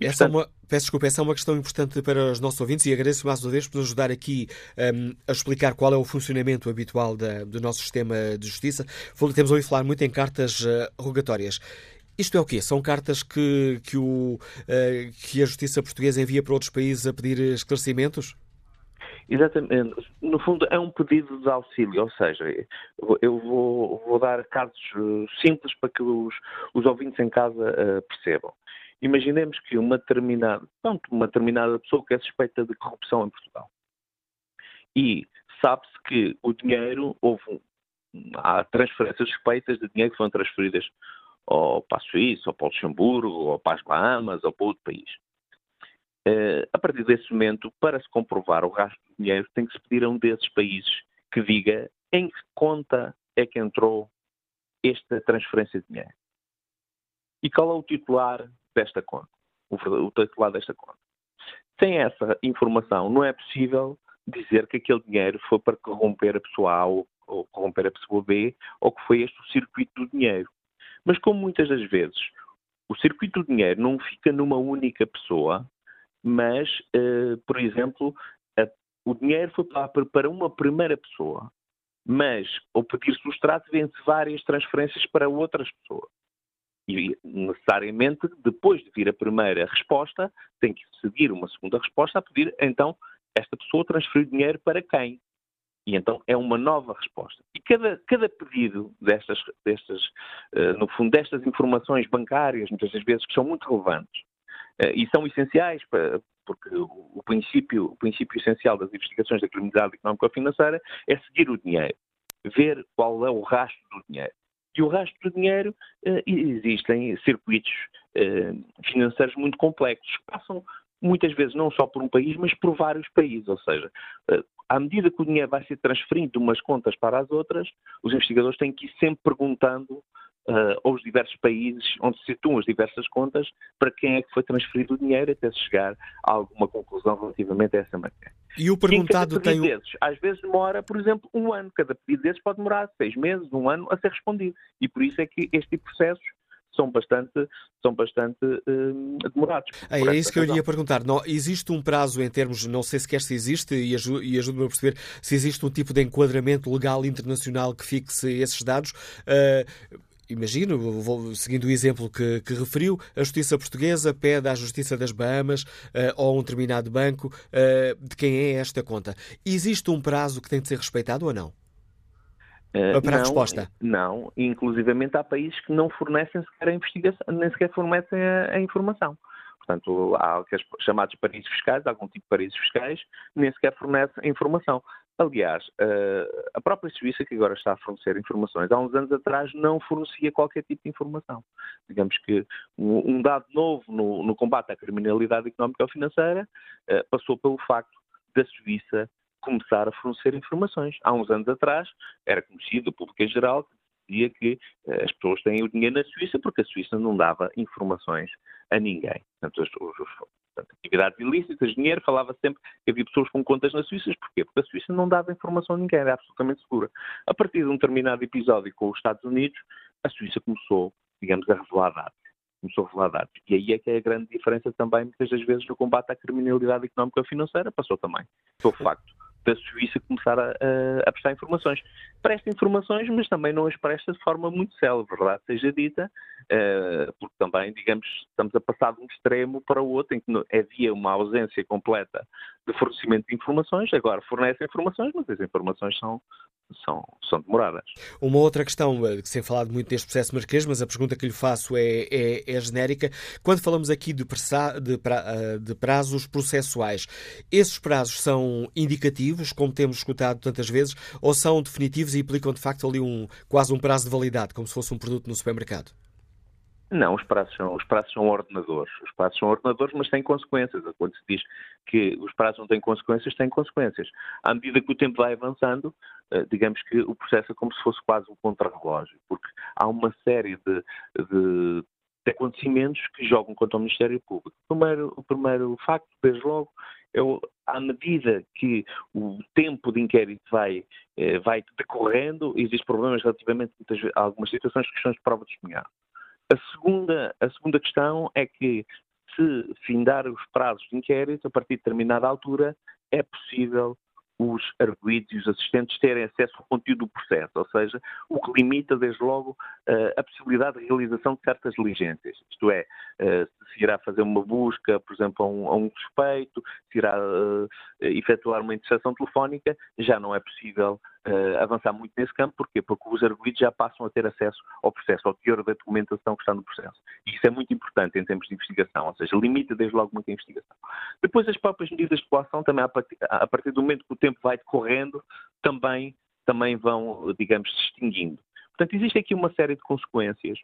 E, essa portanto... é uma, peço desculpa, essa é uma questão importante para os nossos ouvintes e agradeço mais uma vez por nos ajudar aqui um, ehm, a explicar qual é o funcionamento habitual da, do nosso sistema de justiça. Temos ouvido falar muito em cartas uh, rogatórias. Isto é o quê? São cartas que, que, o, uh, que a Justiça Portuguesa envia para outros países a pedir esclarecimentos? Exatamente. No fundo, é um pedido de auxílio, ou seja, eu vou, vou dar casos eh, simples para que os, os ouvintes em casa uh, percebam. Imaginemos que uma determinada, pronto, uma determinada pessoa que é suspeita de corrupção em Portugal. E sabe-se que o dinheiro, houve há transferências suspeitas de dinheiro que foram transferidas ou para a Suíça, ou para o Luxemburgo, ou para as Bahamas, ou para outro país. Uh, a partir desse momento, para se comprovar o gasto de dinheiro, tem que se pedir a um desses países que diga em que conta é que entrou esta transferência de dinheiro. E qual é o titular desta conta? O, o titular desta conta. Sem essa informação, não é possível dizer que aquele dinheiro foi para corromper a pessoa A ou, ou corromper a pessoa B, ou que foi este o circuito do dinheiro. Mas como muitas das vezes o circuito do dinheiro não fica numa única pessoa, mas, uh, por exemplo, a, o dinheiro foi para, para uma primeira pessoa, mas ao pedir-se o extrato vêm-se várias transferências para outras pessoas. E necessariamente, depois de vir a primeira resposta, tem que seguir uma segunda resposta a pedir, então, esta pessoa transferiu dinheiro para quem? E então é uma nova resposta. E cada, cada pedido destas, destas, uh, no fundo, destas informações bancárias, muitas das vezes, que são muito relevantes uh, e são essenciais para, porque o, princípio, o princípio essencial das investigações da criminalidade económica financeira é seguir o dinheiro, ver qual é o rastro do dinheiro. E o rastro do dinheiro, uh, existem circuitos financeiros muito complexos, que passam muitas vezes não só por um país, mas por vários países. Ou seja, à medida que o dinheiro vai ser transferido de umas contas para as outras, os investigadores têm que ir sempre perguntando uh, aos diversos países onde se situam as diversas contas para quem é que foi transferido o dinheiro até se chegar a alguma conclusão relativamente a essa matéria. E o perguntado tem. Desses, às vezes demora, por exemplo, um ano. Cada pedido desses pode demorar seis meses, um ano a ser respondido. E por isso é que este tipo de processos são bastante, são bastante uh, demorados. É, é isso que eu lhe ia perguntar. Não, existe um prazo em termos, não sei sequer se existe, e, e ajude-me a perceber se existe um tipo de enquadramento legal internacional que fixe esses dados. Uh, imagino, vou, seguindo o exemplo que, que, referiu, a Justiça Portuguesa pede à Justiça das Bahamas uh, ou a um determinado banco uh, de quem é esta conta. Existe um prazo que tem de ser respeitado ou não? Uh, para não, a resposta? Não, inclusivamente há países que não fornecem sequer a investigação, nem sequer fornecem a, a informação. Portanto, há aqueles chamados paraísos fiscais, algum tipo de paraísos fiscais, nem sequer fornecem a informação. Aliás, uh, a própria Suíça, que agora está a fornecer informações, há uns anos atrás não fornecia qualquer tipo de informação. Digamos que um dado novo no, no combate à criminalidade económica ou financeira uh, passou pelo facto da Suíça começar a fornecer informações. Há uns anos atrás era conhecido, o público em geral, que dizia que uh, as pessoas têm o dinheiro na Suíça porque a Suíça não dava informações a ninguém. Portanto, os, portanto, atividades ilícitas, dinheiro, falava sempre que havia pessoas com contas na Suíça. Porquê? Porque a Suíça não dava informação a ninguém, era absolutamente segura. A partir de um determinado episódio com os Estados Unidos, a Suíça começou, digamos, a revelar dados começou a revelar dados. E aí é que é a grande diferença também, muitas das vezes, no combate à criminalidade económica financeira, passou também pelo facto da Suíça começar a, a, prestar informações. Presta informações, mas também não as presta de forma muito célebre, verdade seja dita, uh, porque também, digamos, estamos a passar de um extremo para o outro, em que havia uma ausência completa de fornecimento de informações, agora fornece informações, mas as informações são, são, são demoradas. Uma outra questão, eh, que sem falar muito deste processo marquês, mas a pergunta que lhe faço é, é, é genérica. Quando falamos aqui de, de, eh, de, prazos processuais, esses prazos são indicativos, como temos escutado tantas vezes, ou são definitivos e implicam de facto ali um, quase um prazo de validade, como se fosse um produto no supermercado? Não, os prazos, são, os prazos são ordenadores. Os prazos são ordenadores, mas têm consequências. Quando se diz que os prazos não têm consequências, têm consequências. À medida que o tempo vai avançando, eh, digamos que o processo é como se fosse quase um contrarrelógio, porque há uma série de, de, de acontecimentos que jogam contra o Ministério Público. O primeiro, o primeiro facto, desde logo, é o, à medida que o tempo de inquérito vai, eh, vai decorrendo, existem problemas relativamente a algumas situações questões de prova de testemunhar. A segunda, a segunda questão é que, se findar os prazos de inquérito, a partir de determinada altura, é possível os arguídos e os assistentes terem acesso ao conteúdo do processo, ou seja, o que limita, desde logo, a possibilidade de realização de certas diligências. Isto é, eh, se irá fazer uma busca, por exemplo, a um, a um suspeito, se irá uh, efetuar uma interseção telefónica, já não é possível uh, avançar muito nesse campo. Porquê? Porque os arguídos já passam a ter acesso ao processo, ao teor da documentação que está no processo. E isso é muito importante em termos de investigação, ou seja, limita desde logo muito a investigação. Depois, as próprias medidas de coação, também a partir, a partir do momento que o tempo vai decorrendo, também, também vão, digamos, se extinguindo. Portanto, existe aqui uma série de consequências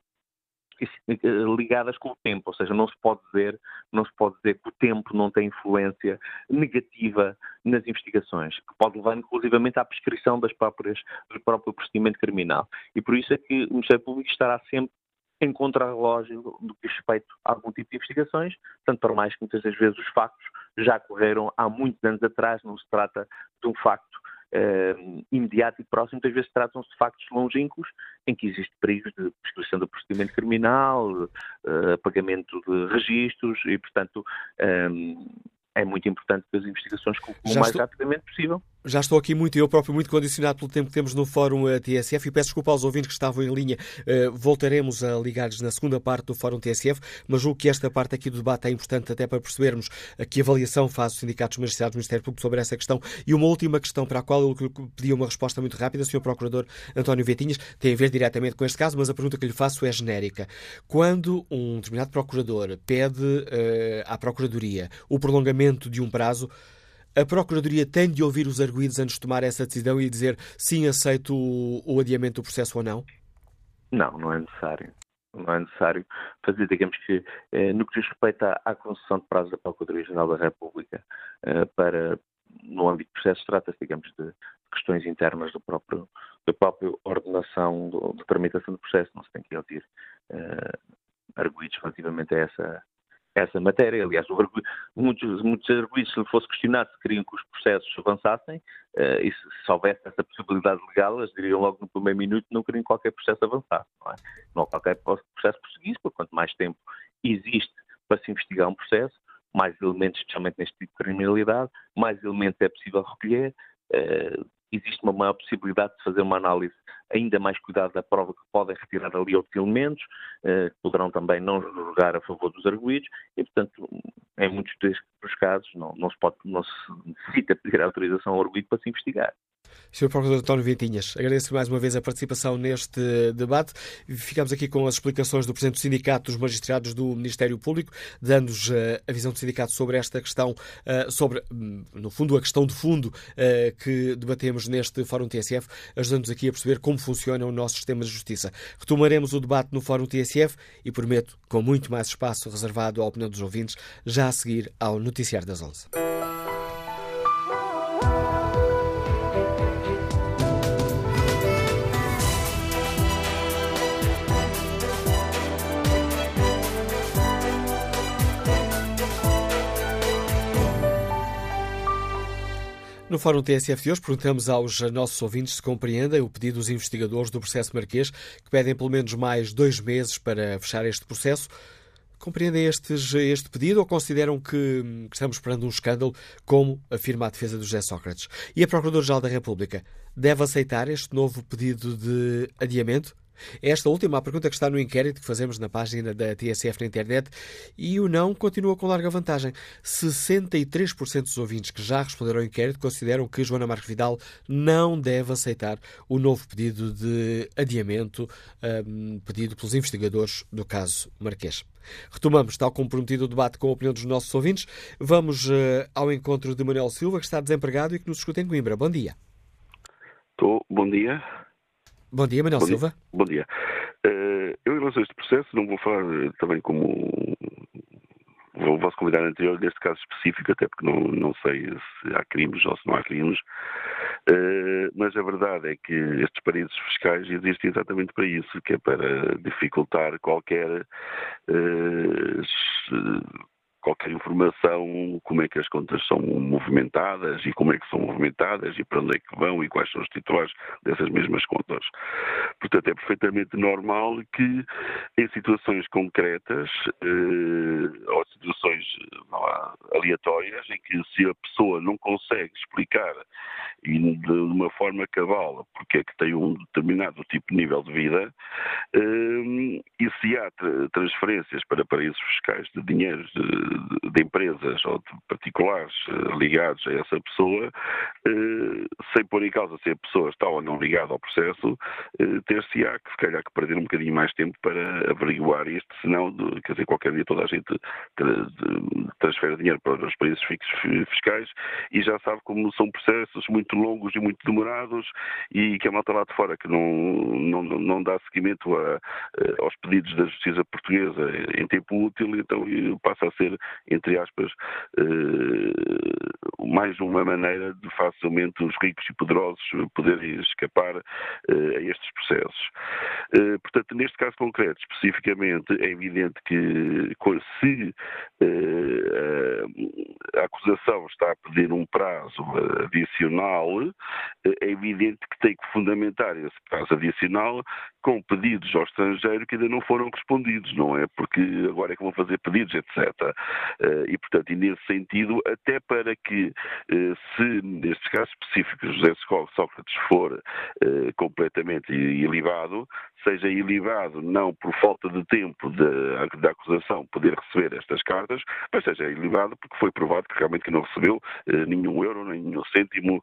ligadas com o tempo, ou seja, não se pode dizer, não se pode dizer que o tempo não tem influência negativa nas investigações, que pode levar inclusivamente à prescrição das próprias, do próprio procedimento criminal. E por isso é que o Ministério Público estará sempre em contrarrelógio do que respeito a algum tipo de investigações, tanto para mais que muitas das vezes os factos já correram há muitos anos atrás, não se trata de um facto uh, imediato e próximo, muitas vezes tratam-se de factos longínquos em que existe perigo de prescrição do procedimento criminal, uh, pagamento de registros e, portanto, um, é muito importante que as investigações concluam o mais estou... rapidamente possível. Já estou aqui muito, eu próprio, muito condicionado pelo tempo que temos no Fórum eh, TSF e peço desculpa aos ouvintes que estavam em linha. Uh, voltaremos a ligar-lhes na segunda parte do Fórum TSF, mas julgo que esta parte aqui do debate é importante até para percebermos que avaliação faz o Sindicato dos Magistrados do Ministério Público sobre essa questão. E uma última questão para a qual eu pedi uma resposta muito rápida, Sr. Procurador António Vetinhas, tem a ver diretamente com este caso, mas a pergunta que lhe faço é genérica. Quando um determinado procurador pede uh, à Procuradoria o prolongamento de um prazo, a Procuradoria tem de ouvir os arguídos antes de tomar essa decisão e dizer sim, aceito o, adiamento do processo ou não? Não, não é necessário. Não é necessário fazer, digamos que, eh, no que diz respeito à, concessão de prazo da Procuradoria-Geral da República eh, para, no âmbito do processo, trata-se, digamos, de questões internas do próprio, da própria ordenação de tramitação do processo. Não se tem que ouvir eh, arguídos relativamente a essa, essa matéria. Aliás, muitos, muitos arguídos, se lhe fosse questionado se queriam que os processos avançassem, uh, e se, se, houvesse essa possibilidade legal, eles diriam logo no primeiro minuto que não queriam qualquer processo avançar. Não, é? não qualquer processo prosseguisse, porque quanto mais tempo existe para se investigar um processo, mais elementos, especialmente neste tipo de criminalidade, mais elementos é possível recolher, uh, existe uma maior possibilidade de fazer uma análise ainda mais cuidada da prova que podem retirar ali outros elementos, eh, que poderão também não julgar a favor dos arguídos, e, portanto, em muitos dos casos não, não, se, pode, não se necessita pedir autorização ao arguído para se investigar. Sr. Procurador António Ventinhas, agradeço mais uma vez a participação neste debate. Ficamos aqui com as explicações do Presidente do Sindicato dos Magistrados do Ministério Público, dando-nos uh, a visão do Sindicato sobre esta questão, uh, sobre, um, no fundo, a questão de fundo uh, que debatemos neste Fórum TSF, ajudando-nos aqui a perceber como funciona o nosso sistema de justiça. Retomaremos o debate no Fórum TSF e prometo, com muito mais espaço reservado à opinião dos ouvintes, já a seguir ao Noticiário das 11. No Fórum TSF de hoje, perguntamos aos nossos ouvintes se compreendem o pedido dos investigadores do processo Marquês, que pedem pelo menos mais dois meses para fechar este processo. Compreendem estes, este pedido ou consideram que, que estamos esperando um escândalo, como afirma a defesa do José Sócrates? E a Procuradora-Geral da República deve aceitar este novo pedido de adiamento? Esta última a pergunta que está no inquérito que fazemos na página da TSF na internet e o não continua com larga vantagem. 63% dos ouvintes que já responderam ao inquérito consideram que Joana Marques Vidal não deve aceitar o novo pedido de adiamento um, pedido pelos investigadores do caso Marquês. Retomamos, tal como prometido, o debate com a opinião dos nossos ouvintes. Vamos uh, ao encontro de Manuel Silva, que está desempregado e que nos escuta em Coimbra. Bom dia. Estou, bom dia. Bom dia, Manuel bom Silva. Dia. Bom dia. Uh, eu, em relação a este processo, não vou falar também como o vosso convidado anterior, neste caso específico, até porque não, não sei se há crimes ou se não há crimes, uh, mas a verdade é que estes paraísos fiscais existem exatamente para isso, que é para dificultar qualquer uh, qualquer informação, como é que as contas são movimentadas e como é que são movimentadas e para onde é que vão e quais são os titulares dessas mesmas contas. Portanto, é perfeitamente normal que em situações concretas eh, ou situações aleatórias em que se a pessoa não consegue explicar e de uma forma cabal porque é que tem um determinado tipo de nível de vida eh, e se há transferências para paraísos fiscais de dinheiros de, de, empresas ou de particulares eh, ligados a essa pessoa, eh, sem pôr em causa se a pessoa está ou não ligada ao processo, eh, ter-se-á que se calhar que perder um bocadinho mais tempo para averiguar isto, senão, quer dizer, qualquer dia toda a gente transfere dinheiro para os países fiscais e já sabe como são processos muito longos e muito demorados e que a malta lá de fora que não, não, não dá seguimento a, aos pedidos da justiça portuguesa em tempo útil, então passa a ser entre aspas, uh, mais uma maneira de facilmente os ricos e poderosos poderem escapar uh, a estes processos. Uh, portanto, neste caso concreto, especificamente, é evidente que se a acusação está a pedir um prazo adicional, é evidente que tem que fundamentar esse prazo adicional com pedidos ao estrangeiro que ainda não foram respondidos, não é? Porque agora é que vão fazer pedidos, etc. Eh, e, portanto, e nesse sentido, até para que, eh, se nestes casos específicos José Sócrates for eh, completamente ilibado, seja ilibado não por falta de tempo da acusação poder receber estas cartas, mas seja ilibado porque foi provado que realmente que não recebeu nenhum euro, nenhum cêntimo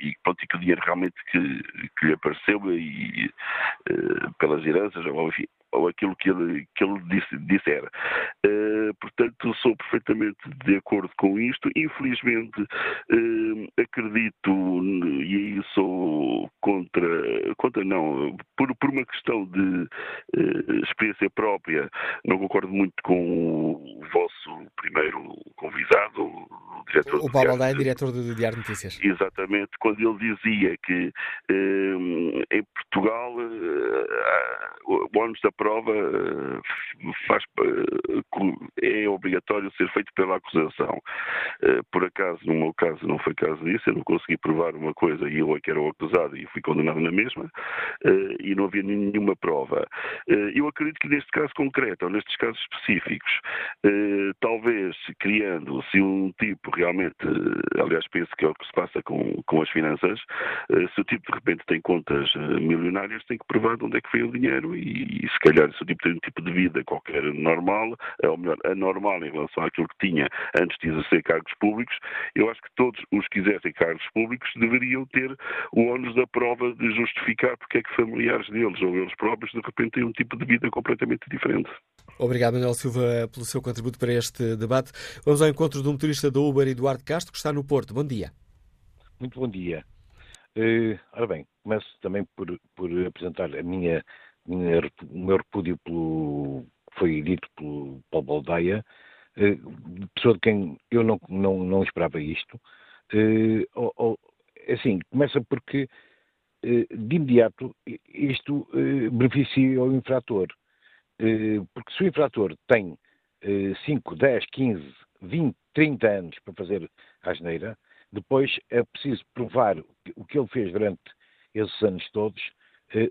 e, pronto, e que o dinheiro realmente que, que lhe apareceu e, pelas heranças, ou enfim, ou aquilo que ele, que ele disse, disser. Uh, portanto, sou perfeitamente de acordo com isto. Infelizmente, uh, acredito, e aí sou contra, contra não, por, por uma questão de uh, experiência própria, não concordo muito com o vosso primeiro convidado, o diretor O Paulo Aldeia, diretor do Diário de Notícias. Exatamente, quando ele dizia que em Portugal o bónus da prova eh, faz, eh, é obrigatório ser feito pela acusação. Eh, por acaso, no meu caso, não foi caso disso, eu não consegui provar uma coisa e eu é que era o acusado e fui condenado na mesma, e não havia nenhuma prova. Eu acredito que neste caso concreto, ou nestes casos específicos, talvez criando-se um tipo realmente, aliás, penso que é o que se passa com, com as finanças, se o tipo de repente tem contas milionárias, tem que provar de onde é que foi o dinheiro e, e se calhar se o tipo tem um tipo de vida qualquer normal, ou melhor, anormal em relação àquilo que tinha antes de exercer cargos públicos, eu acho que todos os que quisessem cargos públicos deveriam ter o ónus da prova de justificar porque é que familiares deles ou eles próprios de repente têm um tipo de vida completamente diferente. Obrigado, Manuel Silva, pelo seu contributo para este debate. Vamos ao encontro do motorista da Uber, Eduardo Castro, que está no Porto. Bom dia. Muito bom dia. Uh, ora bem, começo também por, por apresentar a minha o meu repúdio pelo foi dito pelo Paulo Baldaia, eh, pessoa de quem eu não, não, não esperava isto. Eh, assim, começa porque eh, de imediato isto beneficia o infrator. Porque se o infrator tem 5, 10, 15, 20, 30 anos para fazer a asneira, depois é preciso provar o que ele fez durante esses anos todos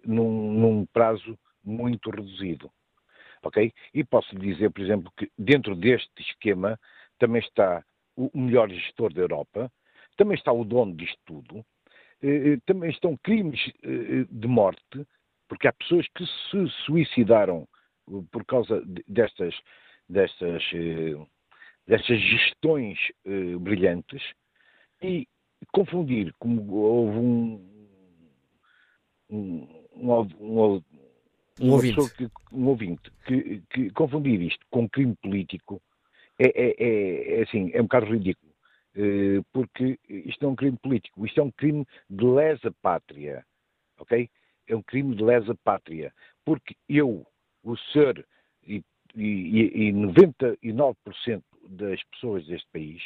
num, num, prazo muito reduzido. Ok? E posso dizer, por exemplo, que dentro deste esquema também está o melhor gestor da Europa, também está o dono disto tudo, eh, eh, também estão crimes de morte, porque há pessoas que se suicidaram por causa destas, destas, destas gestões brilhantes e confundir, como houve um, um, um, um, um ouvinte, que, um ouvinte que, que, confundir isto com crime político é, é, é, é, assim, é um bocado ridículo. Eh, porque isto não é um crime político, isto é um crime de lesa pátria. ok? É um crime de lesa pátria, porque eu, o senhor e, e, e 99% das pessoas deste país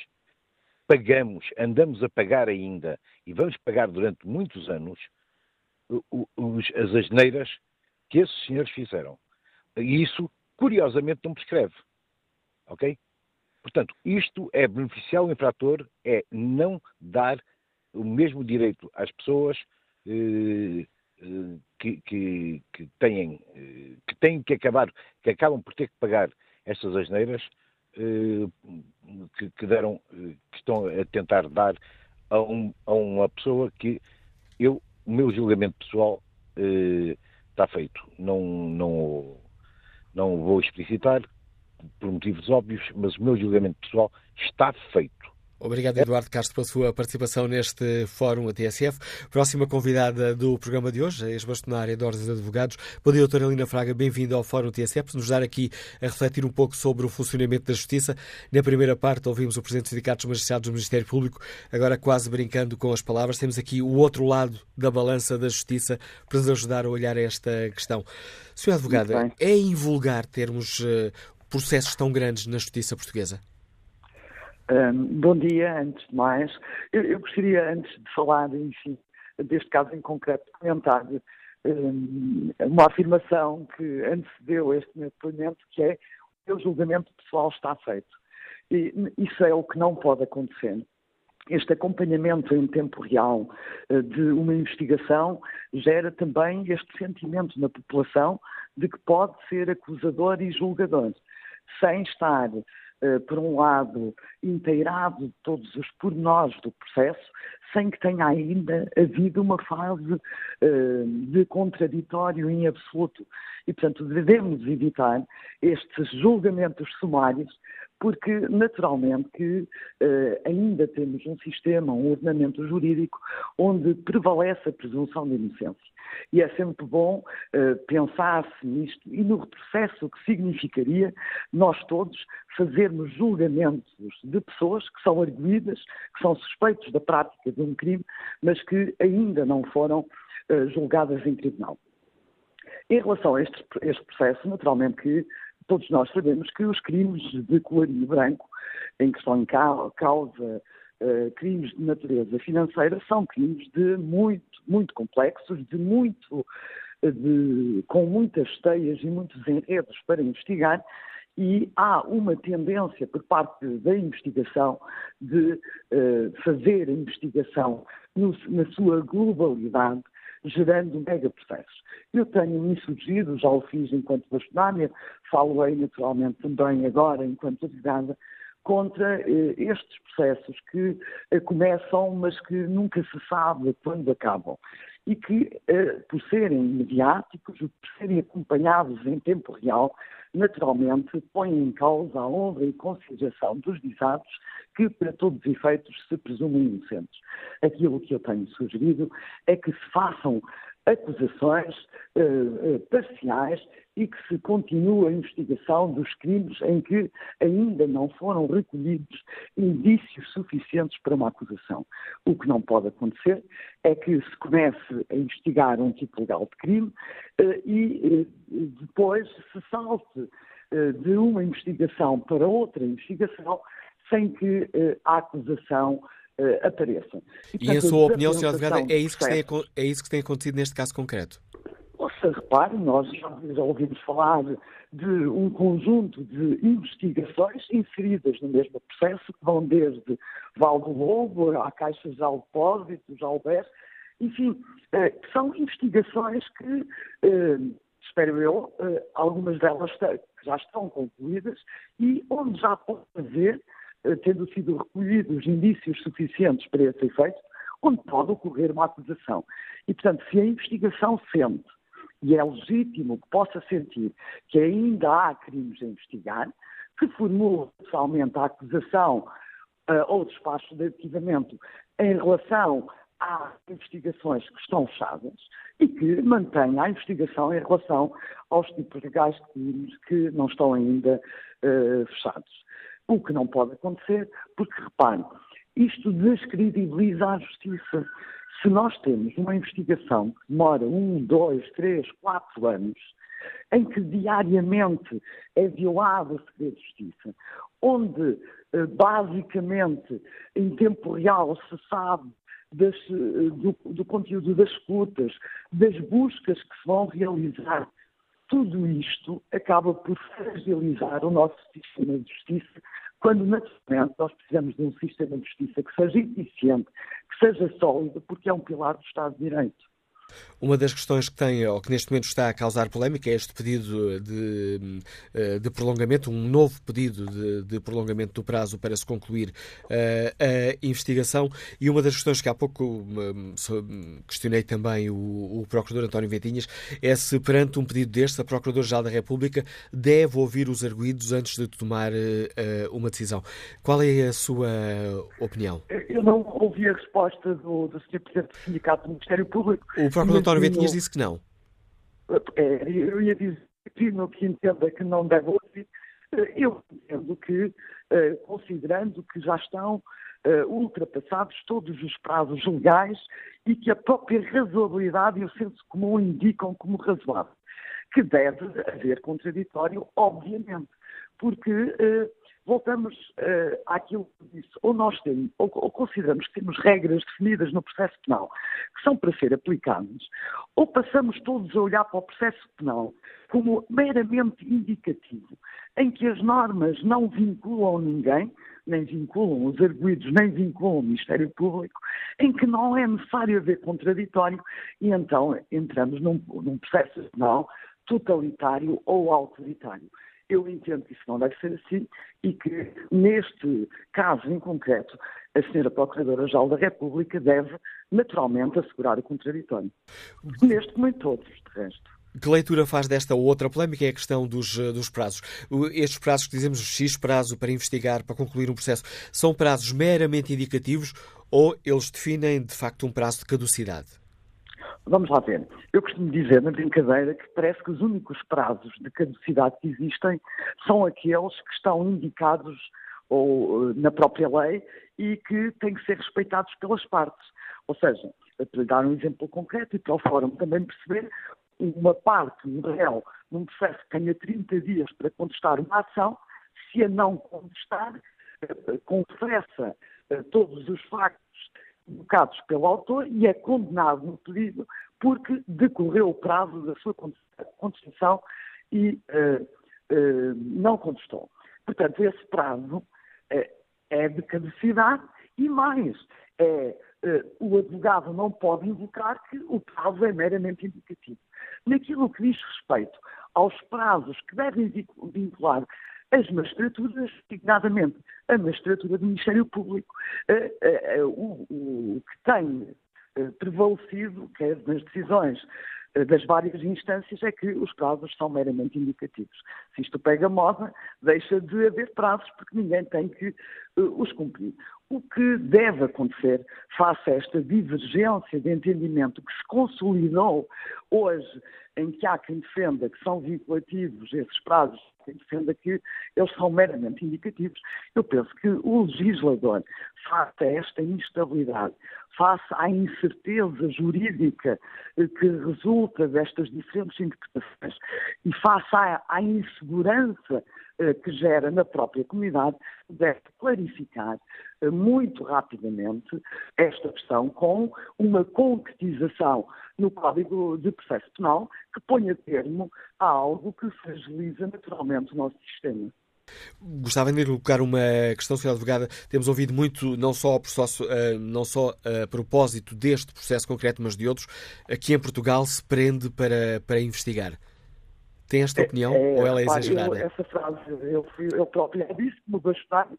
pagamos, andamos a pagar ainda e vamos pagar durante muitos anos os, as asneiras que esses senhores fizeram. E isso, curiosamente, não prescreve. Ok? Portanto, isto é beneficiar o infrator, é não dar o mesmo direito às pessoas eh, eh, que, que, que, têm, eh, que têm que acabar, que acabam por ter que pagar estas asneiras eh, que, que, deram, que estão a tentar dar a, um, a, uma pessoa que eu, o meu julgamento pessoal eh, está feito. Não, não, não vou explicitar por motivos óbvios, mas o meu julgamento pessoal está feito. Obrigado, Eduardo Castro, pela sua participação neste Fórum a TSF. Próxima convidada do programa de hoje, a ex-bastonária de Ordens de Advogados. Bom dia, doutora Helena Fraga, bem-vinda ao Fórum TSF, para nos dar aqui a refletir um pouco sobre o funcionamento da Justiça. Na primeira parte, ouvimos o Presidente dos Sindicatos Magistrados do Ministério Público, agora quase brincando com as palavras. Temos aqui o outro lado da balança da Justiça para nos ajudar a olhar esta questão. Senhora Advogada, é invulgar termos uh, processos tão grandes na Justiça Portuguesa? Um, bom dia, antes de mais. Eu, eu, gostaria, antes de falar, enfim, deste caso em concreto, de comentar um, uma afirmação que antecedeu este meu depoimento, que é o julgamento pessoal está feito. E isso é o que não pode acontecer. Este acompanhamento em tempo real uh, de uma investigação gera também este sentimento na população de que pode ser acusador e julgador, sem estar eh, por um lado, inteirado de todos os pormenores do processo, sem que tenha ainda havido uma fase eh, de contraditório em absoluto. E, portanto, devemos evitar estes julgamentos sumários porque naturalmente que uh, ainda temos um sistema, um ordenamento jurídico onde prevalece a presunção de inocência. E é sempre bom uh, pensar-se nisto e no retrocesso que significaria nós todos fazermos julgamentos de pessoas que são arguídas, que são suspeitos da prática de um crime, mas que ainda não foram uh, julgadas em tribunal. Em relação a este, este processo, naturalmente que todos nós sabemos que os crimes de colarinho branco, em que estão em causa uh, crimes de natureza financeira, são crimes de muito, muito complexos, de muito, de, com muitas teias e muitos enredos para investigar, e há uma tendência por parte da investigação de uh, fazer a investigação no, na sua globalidade gerando megaprocessos. Eu tenho insurgido, já o fiz enquanto bastonária, falo aí naturalmente também agora enquanto advogada, contra eh, estes processos que eh, começam, mas que nunca se sabe quando acabam. E que, eh, por serem mediáticos, por serem acompanhados em tempo real, naturalmente põem em causa a honra e consideração dos visados que, para todos os efeitos, se presumem inocentes. Aquilo que eu tenho sugerido é que se façam acusações uh, uh, parciais e que se continue a investigação dos crimes em que ainda não foram recolhidos indícios suficientes para uma acusação. O que não pode acontecer é que se comece a investigar um tipo legal de crime uh, e depois se salte de uma investigação para outra investigação sem que a acusação uh, apareçam. E, portanto, e a sua opinião, Sr. Advogado, é isso, que tem, é isso que tem acontecido neste caso concreto? Ouça, repare, nós já, ouvimos falar de um conjunto de investigações inseridas no mesmo processo, que vão desde Val do Lobo à Caixa de Depósitos, ao BES, enfim, eh, são investigações que, eh, espero eu, algumas delas já estão concluídas e onde já pode haver eh, tendo sido recolhidos indícios suficientes para esse efeito, onde pode ocorrer uma acusação. E, portanto, se a investigação sente, e é legítimo que possa sentir, que ainda há crimes a investigar, que formule pessoalmente a acusação uh, ou despacho de arquivamento em relação às investigações que estão fechadas e que mantenha a investigação em relação aos tipos legais de crimes que não estão ainda uh, fechados. O que não pode acontecer, porque, reparem, isto descredibiliza a justiça. Se nós temos uma investigação que demora um, dois, três, quatro anos, em que diariamente é violado o segredo de justiça, onde eh, basicamente em tempo real se sabe das, eh, do, do conteúdo das escutas, das buscas que se vão realizar, tudo isto acaba por fragilizar o nosso sistema de justiça, quando naturalmente nós precisamos de um sistema de justiça que seja eficiente, que seja sólido, porque é um pilar do Estado de Direito. Uma das questões que tem, ou que neste momento está a causar polémica, é este pedido de, eh, de prolongamento, um novo pedido de, de, prolongamento do prazo para se concluir uh, a investigação. E uma das questões que há pouco um, questionei também o, o, Procurador António Ventinhas é se, perante um pedido deste, a Procuradora-Geral da República deve ouvir os arguídos antes de tomar uh, uma decisão. Qual é a sua opinião? Eu não ouvi a resposta do, do Sr. Presidente do Sindicato do Ministério Público. O próprio António Ventinhas disse que não. É, eu ia dizer no que entenda que não deve ouvir. Eu entendo que, eh, considerando que já estão eh, ultrapassados todos os prazos legais e que a própria razoabilidade e o senso comum indicam como razoável, que deve haver contraditório, obviamente, porque eh, voltamos uh, àquilo que disse, ou nós temos, ou, ou, consideramos que temos regras definidas no processo penal que são para ser aplicadas, ou passamos todos a olhar para o processo penal como meramente indicativo, em que as normas não vinculam ninguém, nem vinculam os arguídos, nem vinculam o Ministério Público, em que não é necessário haver contraditório, e então entramos num, num processo penal totalitário ou autoritário. Eu entendo que isso não deve ser assim e que, neste caso em concreto, a Sra. Procuradora-Geral da República deve, naturalmente, assegurar o contraditório. Neste como em todos, de resto. Que leitura faz desta outra polémica? É a questão dos, dos prazos. Estes prazos que dizemos, o X prazo para investigar, para concluir um processo, são prazos meramente indicativos ou eles definem, de facto, um prazo de caducidade? Vamos lá ver. Eu costumo dizer na brincadeira que parece que os únicos prazos de caducidade que existem são aqueles que estão indicados ou, eh, na própria lei e que têm que ser respeitados pelas partes. Ou seja, para dar um exemplo concreto e para o Fórum também perceber, uma parte, um réu, num processo que tenha 30 dias para contestar uma ação, se a não contestar, eh, confessa eh, todos os factos invocados pelo autor e é condenado no pedido porque decorreu o prazo da sua contestação e uh, uh, não contestou. Portanto, esse prazo é, é de caducidade e mais, é, uh, o advogado não pode invocar que o prazo é meramente indicativo. Naquilo que diz respeito aos prazos que devem vincular as magistraturas, designadamente a magistratura do Ministério Público, uh, uh, o, o, que tem prevalecido, quer nas decisões das várias instâncias, é que os prazos são meramente indicativos. Se isto pega moda, deixa de haver prazos, porque ninguém tem que os cumprir. O que deve acontecer face a esta divergência de entendimento que se consolidou hoje, em que há quem defenda que são vinculativos esses prazos quem defenda que eles são meramente indicativos. Eu penso que o legislador, face a esta instabilidade, face à incerteza jurídica eh, que resulta destas diferentes interpretações e face à, à insegurança que gera na própria comunidade, deve clarificar eh, muito rapidamente esta questão com uma concretização no Código de Processo Penal que ponha termo a algo que fragiliza naturalmente o nosso sistema. Gostava de colocar uma questão, Sra. Advogada. Temos ouvido muito, não só, processo, eh, não só a propósito deste processo concreto, mas de outros, aqui em Portugal se prende para, para investigar. Tem esta é, opinião é, ou ela é exagerada? Eu, essa frase eu, eu próprio já disse no bastante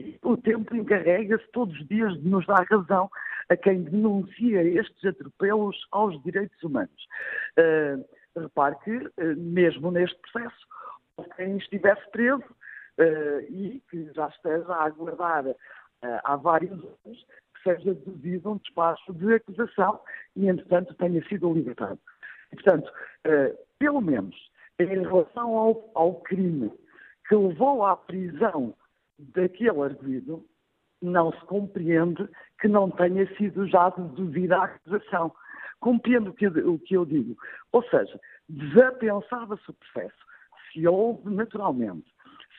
e o tempo encarrega-se todos os dias de nos dar razão a quem denuncia estes atropelos aos direitos humanos. Uh, repare que, uh, mesmo neste processo, quem estivesse preso uh, e que já esteja a aguardar há vários anos que seja deduzido um despacho de acusação e, entretanto, tenha sido libertado. E, portanto, pelo menos em relação ao, ao crime que levou à prisão daquele arguido, não se compreende que não tenha sido já deduzida a acusação. Compreendo o que, o que eu digo. Ou seja, desapensava-se o processo. Se houve, naturalmente,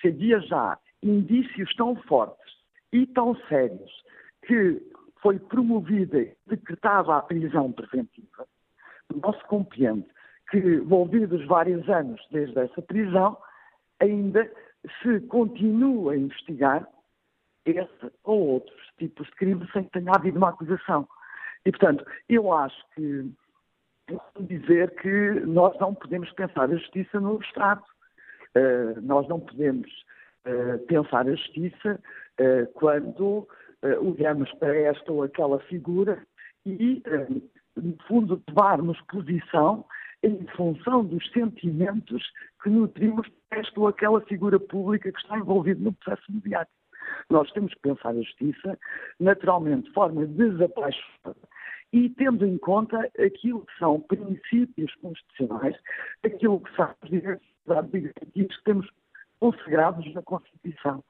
se havia já indícios tão fortes e tão sérios que foi promovida e decretada a prisão preventiva, não se compreende que, envolvidos vários anos desde essa prisão, ainda se continua a investigar esse ou outros tipos de crimes sem que tenha havido uma acusação. E, portanto, eu acho que posso dizer que nós não podemos pensar a justiça no abstrato. Uh, nós não podemos uh, pensar a justiça uh, quando olhamos para esta ou aquela figura e, no fundo, tomarmos posição em função dos sentimentos que nutrimos esta ou aquela figura pública que está envolvida no processo mediático. Nós temos que pensar a justiça, naturalmente, de forma desapaixonada e tendo em conta aquilo que são princípios constitucionais, aquilo que são os direitos que temos consagrados na Constituição.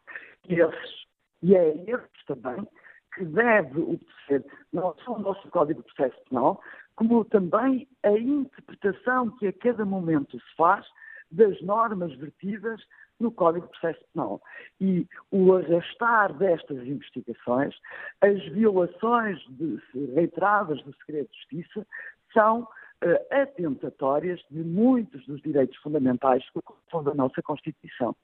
E, esses, e é esses também que deve obedecer não só o nosso Código de Processo Penal, como também a interpretação que a cada momento se faz das normas vertidas no Código de Processo Penal. E o arrastar destas investigações, as violações de, reiteradas do segredo de justiça, são uh, atentatórias de muitos dos direitos fundamentais que são da nossa Constituição.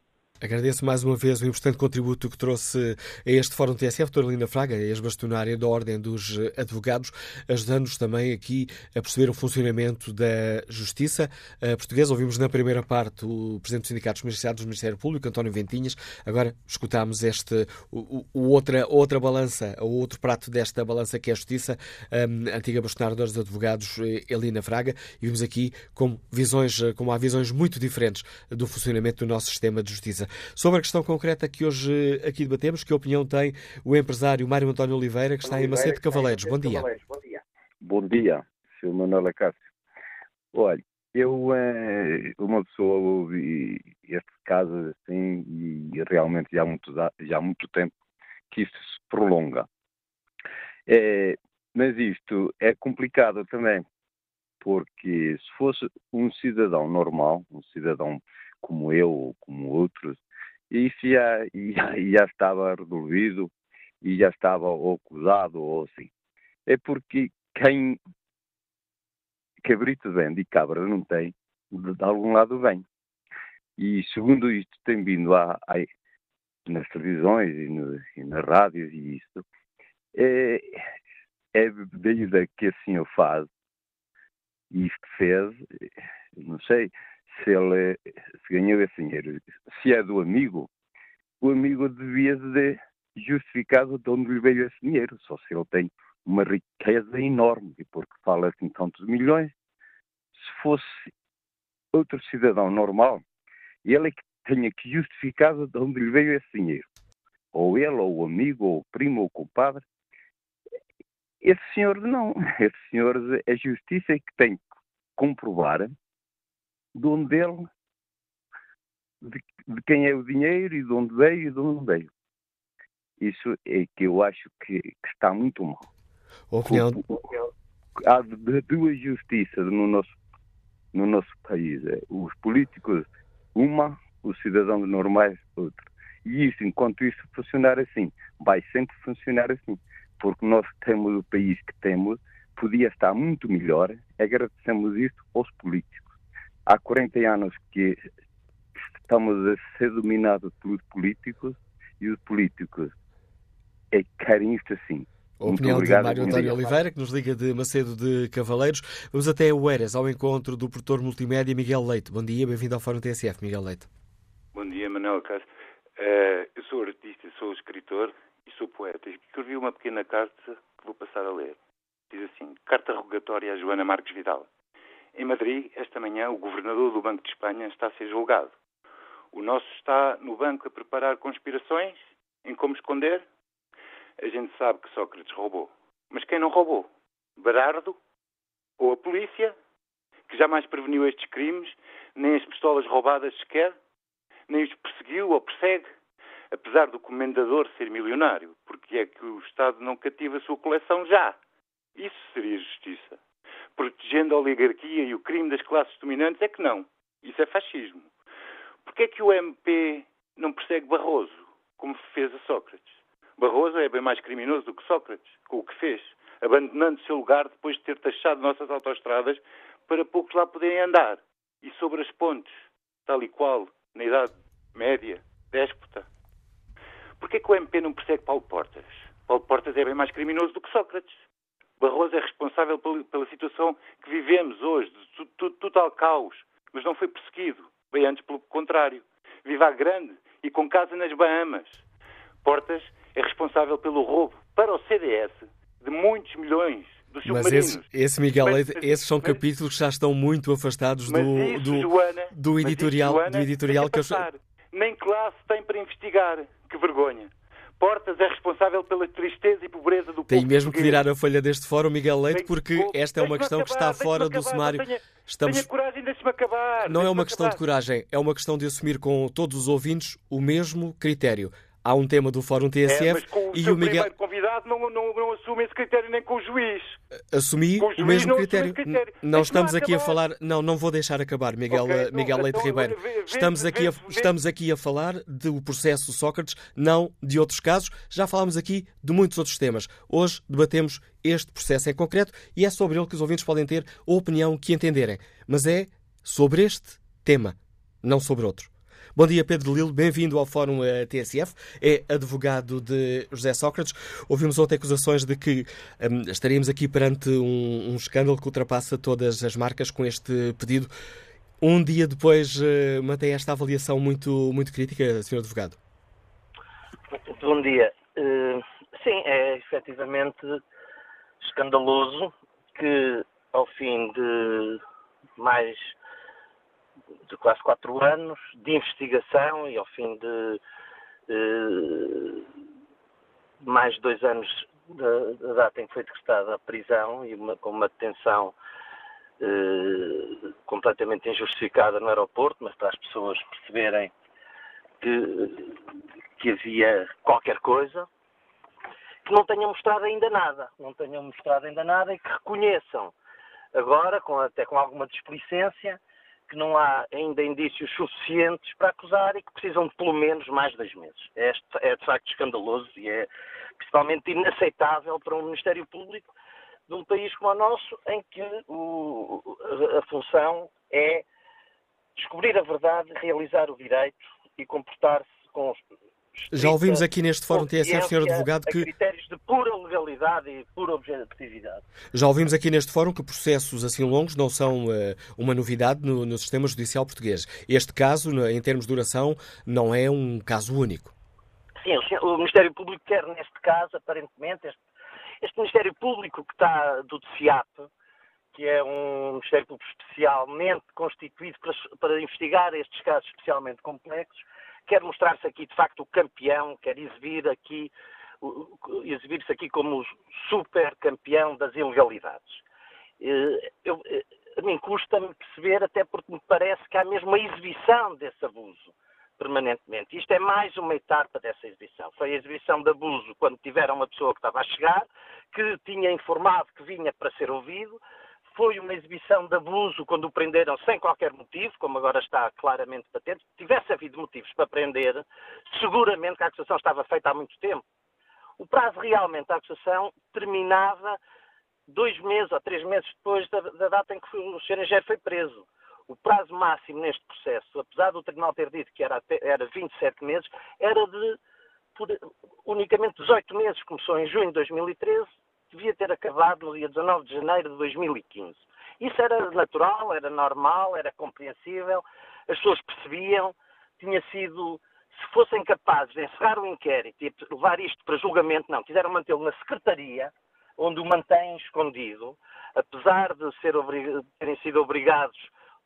Agradeço mais uma vez o importante contributo que trouxe a este Fórum TSF, doutora Lina Fraga, ex-bastonária da Ordem dos Advogados, ajudando-nos também aqui a perceber o funcionamento da Justiça Portuguesa. Ouvimos na primeira parte o Presidente dos Sindicatos Magistrados do Ministério Público, António Ventinhas. Agora escutamos este, o, o outra, outra balança, o outro prato desta balança que é a Justiça, a antiga bastonária dos Advogados, Elina Fraga, e vimos aqui como, visões, como há visões muito diferentes do funcionamento do nosso sistema de justiça. Sobre a questão concreta que hoje aqui debatemos, que opinião tem o empresário Mário António Oliveira, que está em Macedo Cavaleiros? Bom dia. Bom dia, Sr. Manuel Acácio. Olha, eu, eh, uma pessoa ouve este caso assim e realmente já há muito, já há muito tempo que isso se prolonga. É, mas isto é complicado também, porque se fosse um cidadão normal, um cidadão como eu ou como outros, isso já, [laughs] já, estava resolvido e já estava acusado ou assim. É porque quem cabrito vende e cabra não tem, de algum lado vem. E segundo isto tem vindo a, a nas televisões e, no, e nas rádios e isto, é, é que assim senhor faz e isto fez, não sei, se ele se ganhou esse dinheiro. Se é do amigo, o amigo devia de justificar de onde lhe veio esse dinheiro, só se ele tem uma riqueza enorme, porque fala assim tantos milhões. Se fosse outro cidadão normal, ele é que tenha que justificar de onde lhe veio esse dinheiro. Ou ele, ou o amigo, ou o primo, ou o compadre. Esse senhor não. [laughs] Esse senhor é justiça que tem que comprovar de onde ele, de, de, quem é o dinheiro e de onde veio e de onde veio. Isso é que eu acho que, que está muito mal. Opinião... Há duas justiças no nosso, no nosso país. É, os políticos, uma, os cidadãos normais, outra. E isso, enquanto isso funcionar assim, vai sempre funcionar assim. Porque nós temos o país que temos, podia estar muito melhor, agradecemos isso aos políticos há 40 anos que estamos a ser dominados pelos políticos e os políticos é querem isto assim. A opinião obrigado, de Mário António Oliveira, que nos liga de Macedo de Cavaleiros. Vamos até o Eras, ao encontro do produtor multimédia Miguel Leite. Bom dia, bem-vindo ao Fórum TSF, Miguel Leite. Bom dia, Manuel Cássio. Uh, eu sou artista, sou escritor e sou poeta. Escrevi uma pequena carta que vou passar a ler. Diz assim, carta rogatória a Joana Marques Vidal. Em Madrid, esta manhã, o governador do Banco de Espanha está a ser julgado. O nosso está no banco a preparar conspirações em como esconder. A gente sabe que Sócrates roubou. Mas quem não roubou? Berardo? Ou a polícia? Que jamais preveniu estes crimes, nem as pistolas roubadas sequer? Nem os perseguiu ou persegue? apesar do comendador ser milionário, porque é que o Estado não cativa a sua coleção já. Isso seria justiça. Protegendo a oligarquia e o crime das classes dominantes é que não. Isso é fascismo. Porquê é que o MP não persegue Barroso, como fez a Sócrates? Barroso é bem mais criminoso do que Sócrates, com o que fez, abandonando o seu lugar depois de ter taxado nossas autoestradas para poucos lá poderem andar. E sobre as pontes, tal e qual, na Idade Média, déspota. Porquê que o MP não persegue Paulo Portas? Paulo Portas é bem mais criminoso do que Sócrates. Barroso é responsável pela situação que vivemos hoje, de total caos, mas não foi perseguido, bem antes pelo contrário. Vive à grande e com casa nas Bahamas. Portas é responsável pelo roubo para o CDS de muitos milhões dos Mas esse, esse Miguel Leite, esses são mas, capítulos que já estão muito afastados do, isso, do, Joana, do editorial, isso, Joana, do editorial que eu... Nem classe tem para investigar. Que vergonha. Portas é responsável pela tristeza e pobreza do Tem povo mesmo que virar a folha deste fórum, Miguel Leite, porque esta é uma questão que está fora do. Tenha, Estamos... tenha coragem, deixe-me acabar. Não é uma questão de coragem, é uma questão de assumir com todos os ouvintes o mesmo critério há um tema do Fórum TSF é, mas com o e o Miguel. primeiro convidado não, não, não assume esse critério nem com o juiz. Assumi o, juiz o mesmo critério. critério. Não estamos aqui a acabar. falar. Não, não vou deixar acabar, Miguel, Ok, eh, Miguel então- Leite então, Ribeiro. vê- vê- Estamos aqui, a, vê- vê- estamos aqui a falar do processo Sócrates, não de outros casos. Já falámos aqui de muitos outros temas. Hoje debatemos este processo em concreto e é sobre ele que os ouvintes podem ter a opinião que entenderem. Mas é sobre este tema, não sobre outro. Bom dia, Pedro Lilo. Bem-vindo ao Fórum eh, TSF. É advogado de José Sócrates. Ouvimos ontem acusações de que hum, estaríamos aqui perante um, um escândalo que ultrapassa todas as marcas com este pedido. Um dia depois, eh, mantém esta avaliação muito, muito crítica, Sr. Advogado? Bom dia. Eh, sim, é efetivamente escandaloso que ao fim de mais de quase quatro anos de investigação e ao fim de eh, mais dois anos da, da data em que foi decretada a prisão e uma- com uma detenção eh, completamente injustificada no aeroporto, mas para as pessoas perceberem que, que havia qualquer coisa, que não tenham mostrado ainda nada, não tenham mostrado ainda nada e que reconheçam. Agora, com, até com alguma displicência, que não há ainda indícios suficientes para acusar e que precisam de pelo menos mais dois meses. É, é de facto escandaloso e é principalmente inaceitável para um Ministério Público de um país como o nosso, em que o- a, a função é descobrir a verdade, realizar o direito e comportar-se com Já ouvimos aqui neste Fórum TSF, Sr. Advogado, que critérios de pura legalidade e pura objetividade. Já ouvimos aqui neste fórum que processos assim longos não são eh, uma novidade no, no sistema judicial português. Este caso, em termos de duração, não é um caso único. Sim, o, Ministério Público quer, neste caso, aparentemente, este, este Ministério Público que está do DCIAP, que é um Ministério Público especialmente constituído para, para investigar estes casos especialmente complexos, quer mostrar-se aqui, de facto, campeão, quer exibir aqui, exibir-se aqui como super campeão das ilegalidades. Eh, eu- eh, a mim custa-me perceber, até porque me parece que há mesmo uma exibição desse abuso permanentemente. Isto é mais uma etapa dessa exibição. Foi a exibição de abuso quando tiveram uma pessoa que estava a chegar, que tinha informado que vinha para ser ouvido. Foi uma exibição de abuso quando o prenderam sem qualquer motivo, como agora está claramente patente. Se tivesse havido motivos para prender, seguramente que a acusação estava feita há muito tempo. O prazo realmente da acusação terminava dois meses ou três meses depois da, da data em que o Sr. Foi preso. O prazo máximo neste processo, apesar do Tribunal ter dito que era, era 27 meses, era de por, unicamente 18 meses. Começou em junho de 2013, devia ter acabado no dia 19 de janeiro de 2015. Isso era natural, era normal, era compreensível, as pessoas percebiam, tinha sido, se fossem capazes de encerrar o inquérito e levar isto para julgamento, não, quiseram mantê-lo na Secretaria, onde o mantém escondido, apesar de ser terem sido obrigados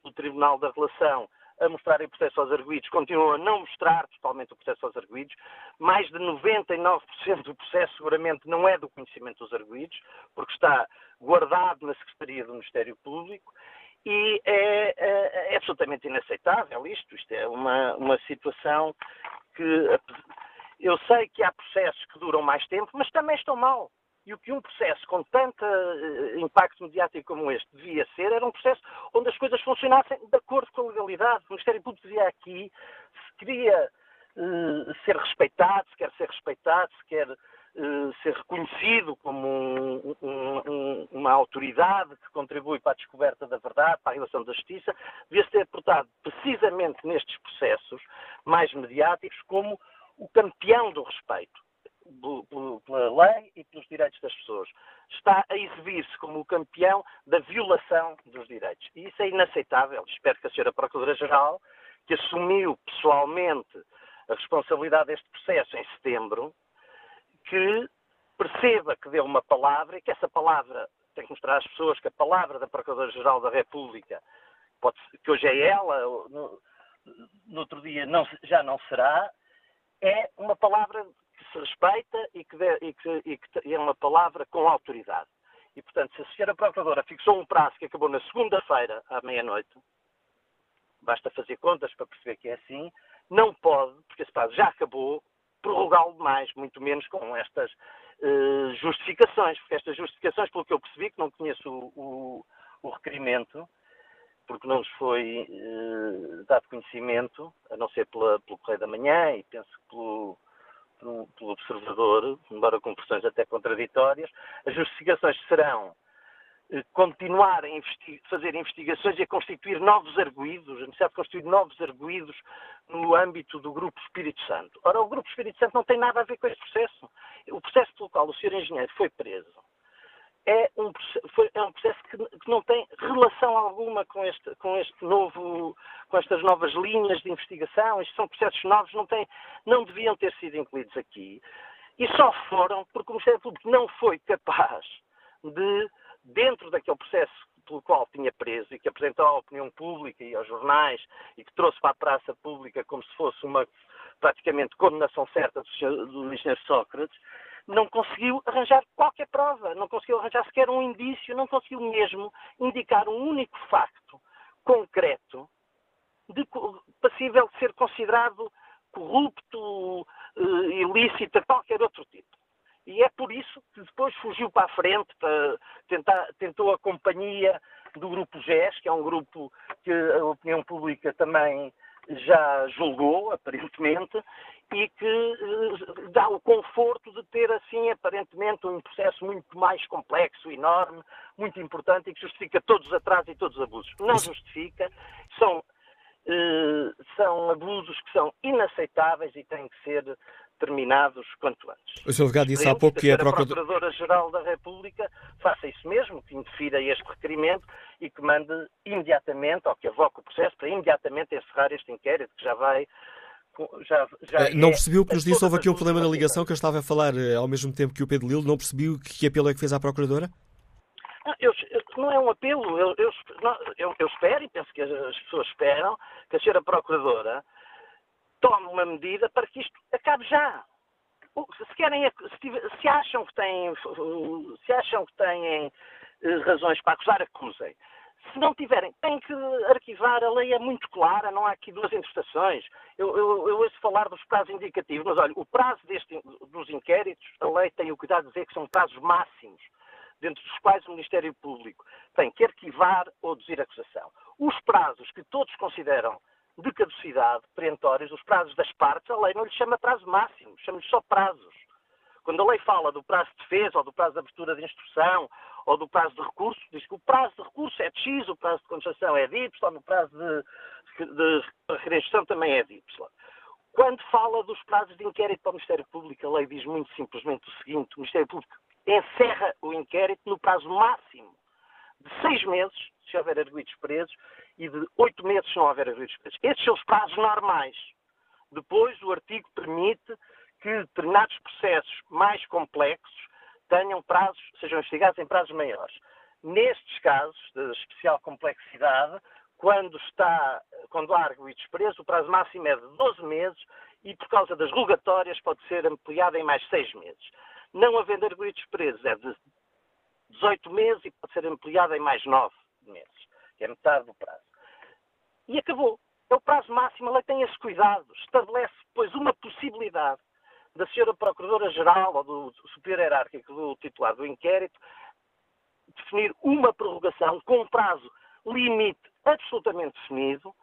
pelo Tribunal da Relação a mostrarem o processo aos arguídos, continuam a não mostrar totalmente o processo aos arguídos. Mais de 99% do processo seguramente não é do conhecimento dos arguídos, porque está guardado na Secretaria do Ministério Público e é, é- é absolutamente inaceitável isto. Isto é uma, uma situação que, Eu sei que há processos que duram mais tempo, mas também estão mal. E o que um processo com tanto uh, impacto mediático como este devia ser, era um processo onde as coisas funcionassem de acordo com a legalidade. O Ministério Público devia aqui, se queria uh, ser respeitado, se quer ser respeitado, se quer uh, ser reconhecido como um, um, uma autoridade que contribui para a descoberta da verdade, para a relação da justiça, devia ser portado precisamente nestes processos mais mediáticos como o campeão do respeito pela lei e pelos direitos das pessoas. Está a exibir-se como o campeão da violação dos direitos. E isso é inaceitável. Espero que a Sra. Procuradora-Geral, que assumiu pessoalmente a responsabilidade deste processo em setembro, que perceba que deu uma palavra e que essa palavra tem que mostrar às pessoas que a palavra da Procuradora-Geral da República, que hoje é ela, no, no outro dia não, já não será, é uma palavra se respeita e que, de, e, que, e que, é uma palavra com autoridade. E, portanto, se a senhora Procuradora fixou um prazo que acabou na segunda-feira, à meia-noite, basta fazer contas para perceber que é assim, não pode, porque esse prazo já acabou, prorrogá-lo mais, muito menos com estas uh, justificações, porque estas justificações, pelo que eu percebi, que não conheço o, o, o requerimento, porque não nos foi uh, dado conhecimento, a não ser pela, pelo Correio da Manhã e penso que pelo, pelo, pelo observador, embora com versões até contraditórias, as justificações serão eh, continuar a investi fazer investigações e a constituir novos arguídos, a necessidade de constituir novos arguídos no âmbito do Grupo Espírito Santo. Ora, o Grupo Espírito Santo não tem nada a ver com este processo. O processo pelo qual o Sr. Engenheiro foi preso é um, foi, é um processo que, que, não tem relação alguma com este, com este novo, com estas novas linhas de investigação. Estes são processos novos, não, tem, não deviam ter sido incluídos aqui. E só foram porque o Ministério Público não foi capaz de, dentro daquele processo pelo qual tinha preso e que apresentou à opinião pública e aos jornais e que trouxe para a praça pública como se fosse uma praticamente condenação certa do, do engenheiro Sócrates, não conseguiu arranjar qualquer prova, não conseguiu arranjar sequer um indício, não conseguiu mesmo indicar um único facto concreto de, passível de ser considerado corrupto, uh, ilícito, qualquer outro tipo. E é por isso que depois fugiu para a frente, para tentar, tentou a companhia do grupo GES, que é um grupo que a opinião pública também já julgou, aparentemente, e que uh, dá o conforto de ter, assim, aparentemente, um processo muito mais complexo, enorme, muito importante e que justifica todos os atrasos e todos os abusos. Não justifica, são, uh, são abusos que são inaceitáveis e têm que ser terminados quanto antes. O Sr. Delegado disse há pouco que a Procuradora-Geral da República faça isso mesmo, que indefira este requerimento e que mande imediatamente, ou que avoque o processo para imediatamente encerrar este inquérito, que já vai já, já não é percebi o que nos disse, houve aqui um problema na ligação que eu estava a falar eh, ao mesmo tempo que o Pedro Lilo, não percebi que apelo é que fez à Procuradora? Não, eu, não é um apelo, eu, eu, eu, eu espero e penso que as pessoas esperam que a senhora Procuradora tome uma medida para que isto acabe já. Se, querem, se, acham que têm, se acham que têm eh, razões para acusar, acusem. Se não tiverem, têm que arquivar. A lei é muito clara, não há aqui duas interpretações. Eu, eu, eu ouço falar dos prazos indicativos, mas olha, o prazo deste, dos inquéritos, a lei tem o cuidado de dizer que são prazos máximos, dentro dos quais o Ministério Público tem que arquivar ou deduzir acusação. Os prazos que todos consideram de caducidade perentórios, os prazos das partes, a lei não lhe chama prazo máximo, chama-lhe só prazos. Quando a lei fala do prazo de defesa, ou do prazo de abertura de instrução, ou do prazo de recurso, diz que o prazo de recurso é de X, o prazo de contestação é de Y, o prazo de, de, de também é de Y. Quando fala dos prazos de inquérito para o Ministério Público, a lei diz muito simplesmente o seguinte: o Ministério Público encerra o inquérito no prazo máximo de seis meses, se houver arguidos presos, e de oito meses se não houver arguidos presos. Estes são os prazos normais. Depois, o artigo permite que determinados processos mais complexos tenham prazos, sejam investigados em prazos maiores. Nestes casos de especial complexidade, quando, está, quando há arguidos presos, o prazo máximo é de 12 meses e, por causa das rogatórias, pode ser ampliado em mais 6 meses. Não havendo arguidos presos, é de 18 meses e pode ser ampliado em mais 9 meses, que é metade do prazo. E acabou. É o prazo máximo, a lei tem esse cuidado. Estabelece, pois, uma possibilidade da Sra. Procuradora-Geral ou do superior hierárquico do titular do inquérito definir uma prorrogação com um prazo limite absolutamente definido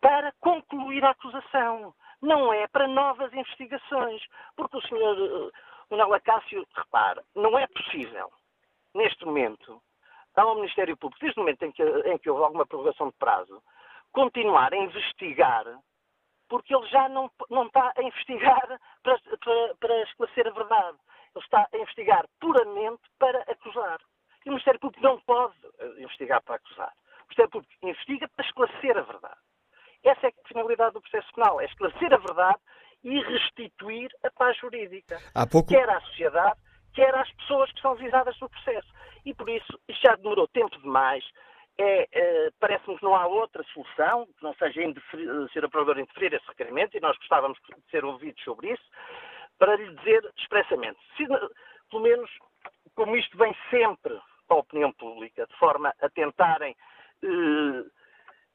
para concluir a acusação. Não é para novas investigações. Porque o Sr. Manuel Acácio, repara, não é possível, neste momento, ao Ministério Público, desde o momento em que, em que houve alguma prorrogação de prazo, continuar a investigar, porque ele já não, não está a investigar [laughs] para, para, para esclarecer a verdade. Ele está a investigar puramente para acusar. E o Ministério Público não pode investigar para acusar. O Ministério Público investiga para esclarecer a verdade. Essa é a finalidade do processo penal, é esclarecer a verdade e restituir a paz jurídica. Pouco... Quer à sociedade, quer às pessoas que são visadas no processo. E por isso, já demorou tempo demais. É, é, Parece-me que não há outra solução que não seja ser a Procuradora indeferir esse requerimento, e nós gostávamos de ser ouvidos sobre isso, para lhe dizer expressamente, se, pelo menos, como isto vem sempre para a opinião pública, de forma a tentarem eh,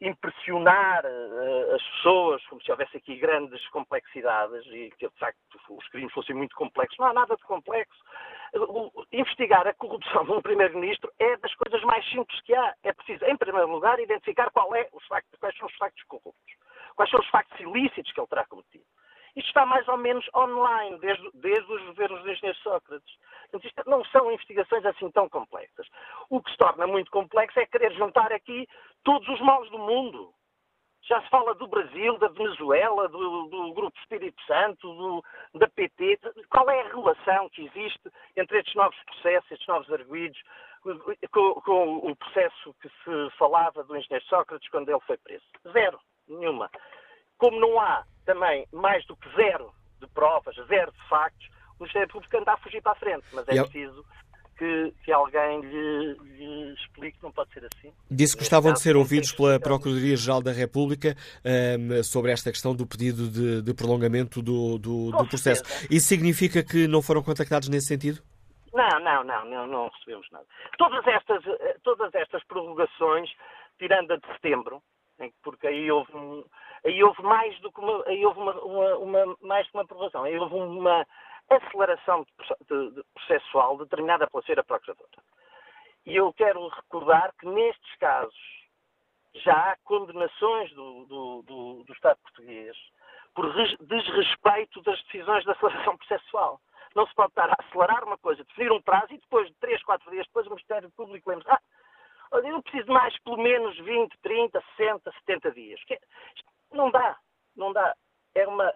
impressionar uh, as pessoas, como se houvesse aqui grandes complexidades e que, de facto, os crimes fossem muito complexos. Não há nada de complexo. Investigar a corrupção de um primeiro-ministro é das coisas mais simples que há. É preciso, em primeiro lugar, identificar é os factos, quais são os factos corruptos, quais são os factos ilícitos que ele terá cometido. Isto está mais ou menos online, desde, desde os governos do engenheiro Sócrates. Portanto, isto não são investigações assim tão complexas. O que se torna muito complexo é querer juntar aqui todos os males do mundo. Já se fala do Brasil, da Venezuela, do, do Grupo Espírito Santo, do, da PT. Qual é a relação que existe entre estes novos processos, estes novos arguídos, com, com o processo que se falava do engenheiro Sócrates quando ele foi preso? Zero. Nenhuma. Como não há também mais do que zero de provas, zero de factos, o Ministério Público anda a fugir para a frente, mas é preciso que, que alguém lhe, lhe, explique, não pode ser assim. Disse que gostavam de ser ouvidos pela Procuradoria-Geral da República um, sobre esta questão do pedido de, de prolongamento do, do, do processo. Isso significa que não foram contactados nesse sentido? Não, não, não, não, não recebemos nada. Todas estas, eh, todas estas prorrogações, tirando a de setembro, porque aí houve, um, aí houve mais do que uma, aí houve uma, uma, uma mais que uma aprovação, aí houve uma aceleração de, de, processual determinada pela Senhora Procuradora. E eu quero recordar que nestes casos já há condenações do, do, do, do Estado português por desrespeito das decisões de aceleração [laughs] processual. Não se pode estar a acelerar uma coisa, definir um prazo e depois, de 3, 4 dias depois, o Ministério Público lembra ah, eu preciso de mais pelo menos 20, 30, 60, 70 dias. É, não dá, não dá. É uma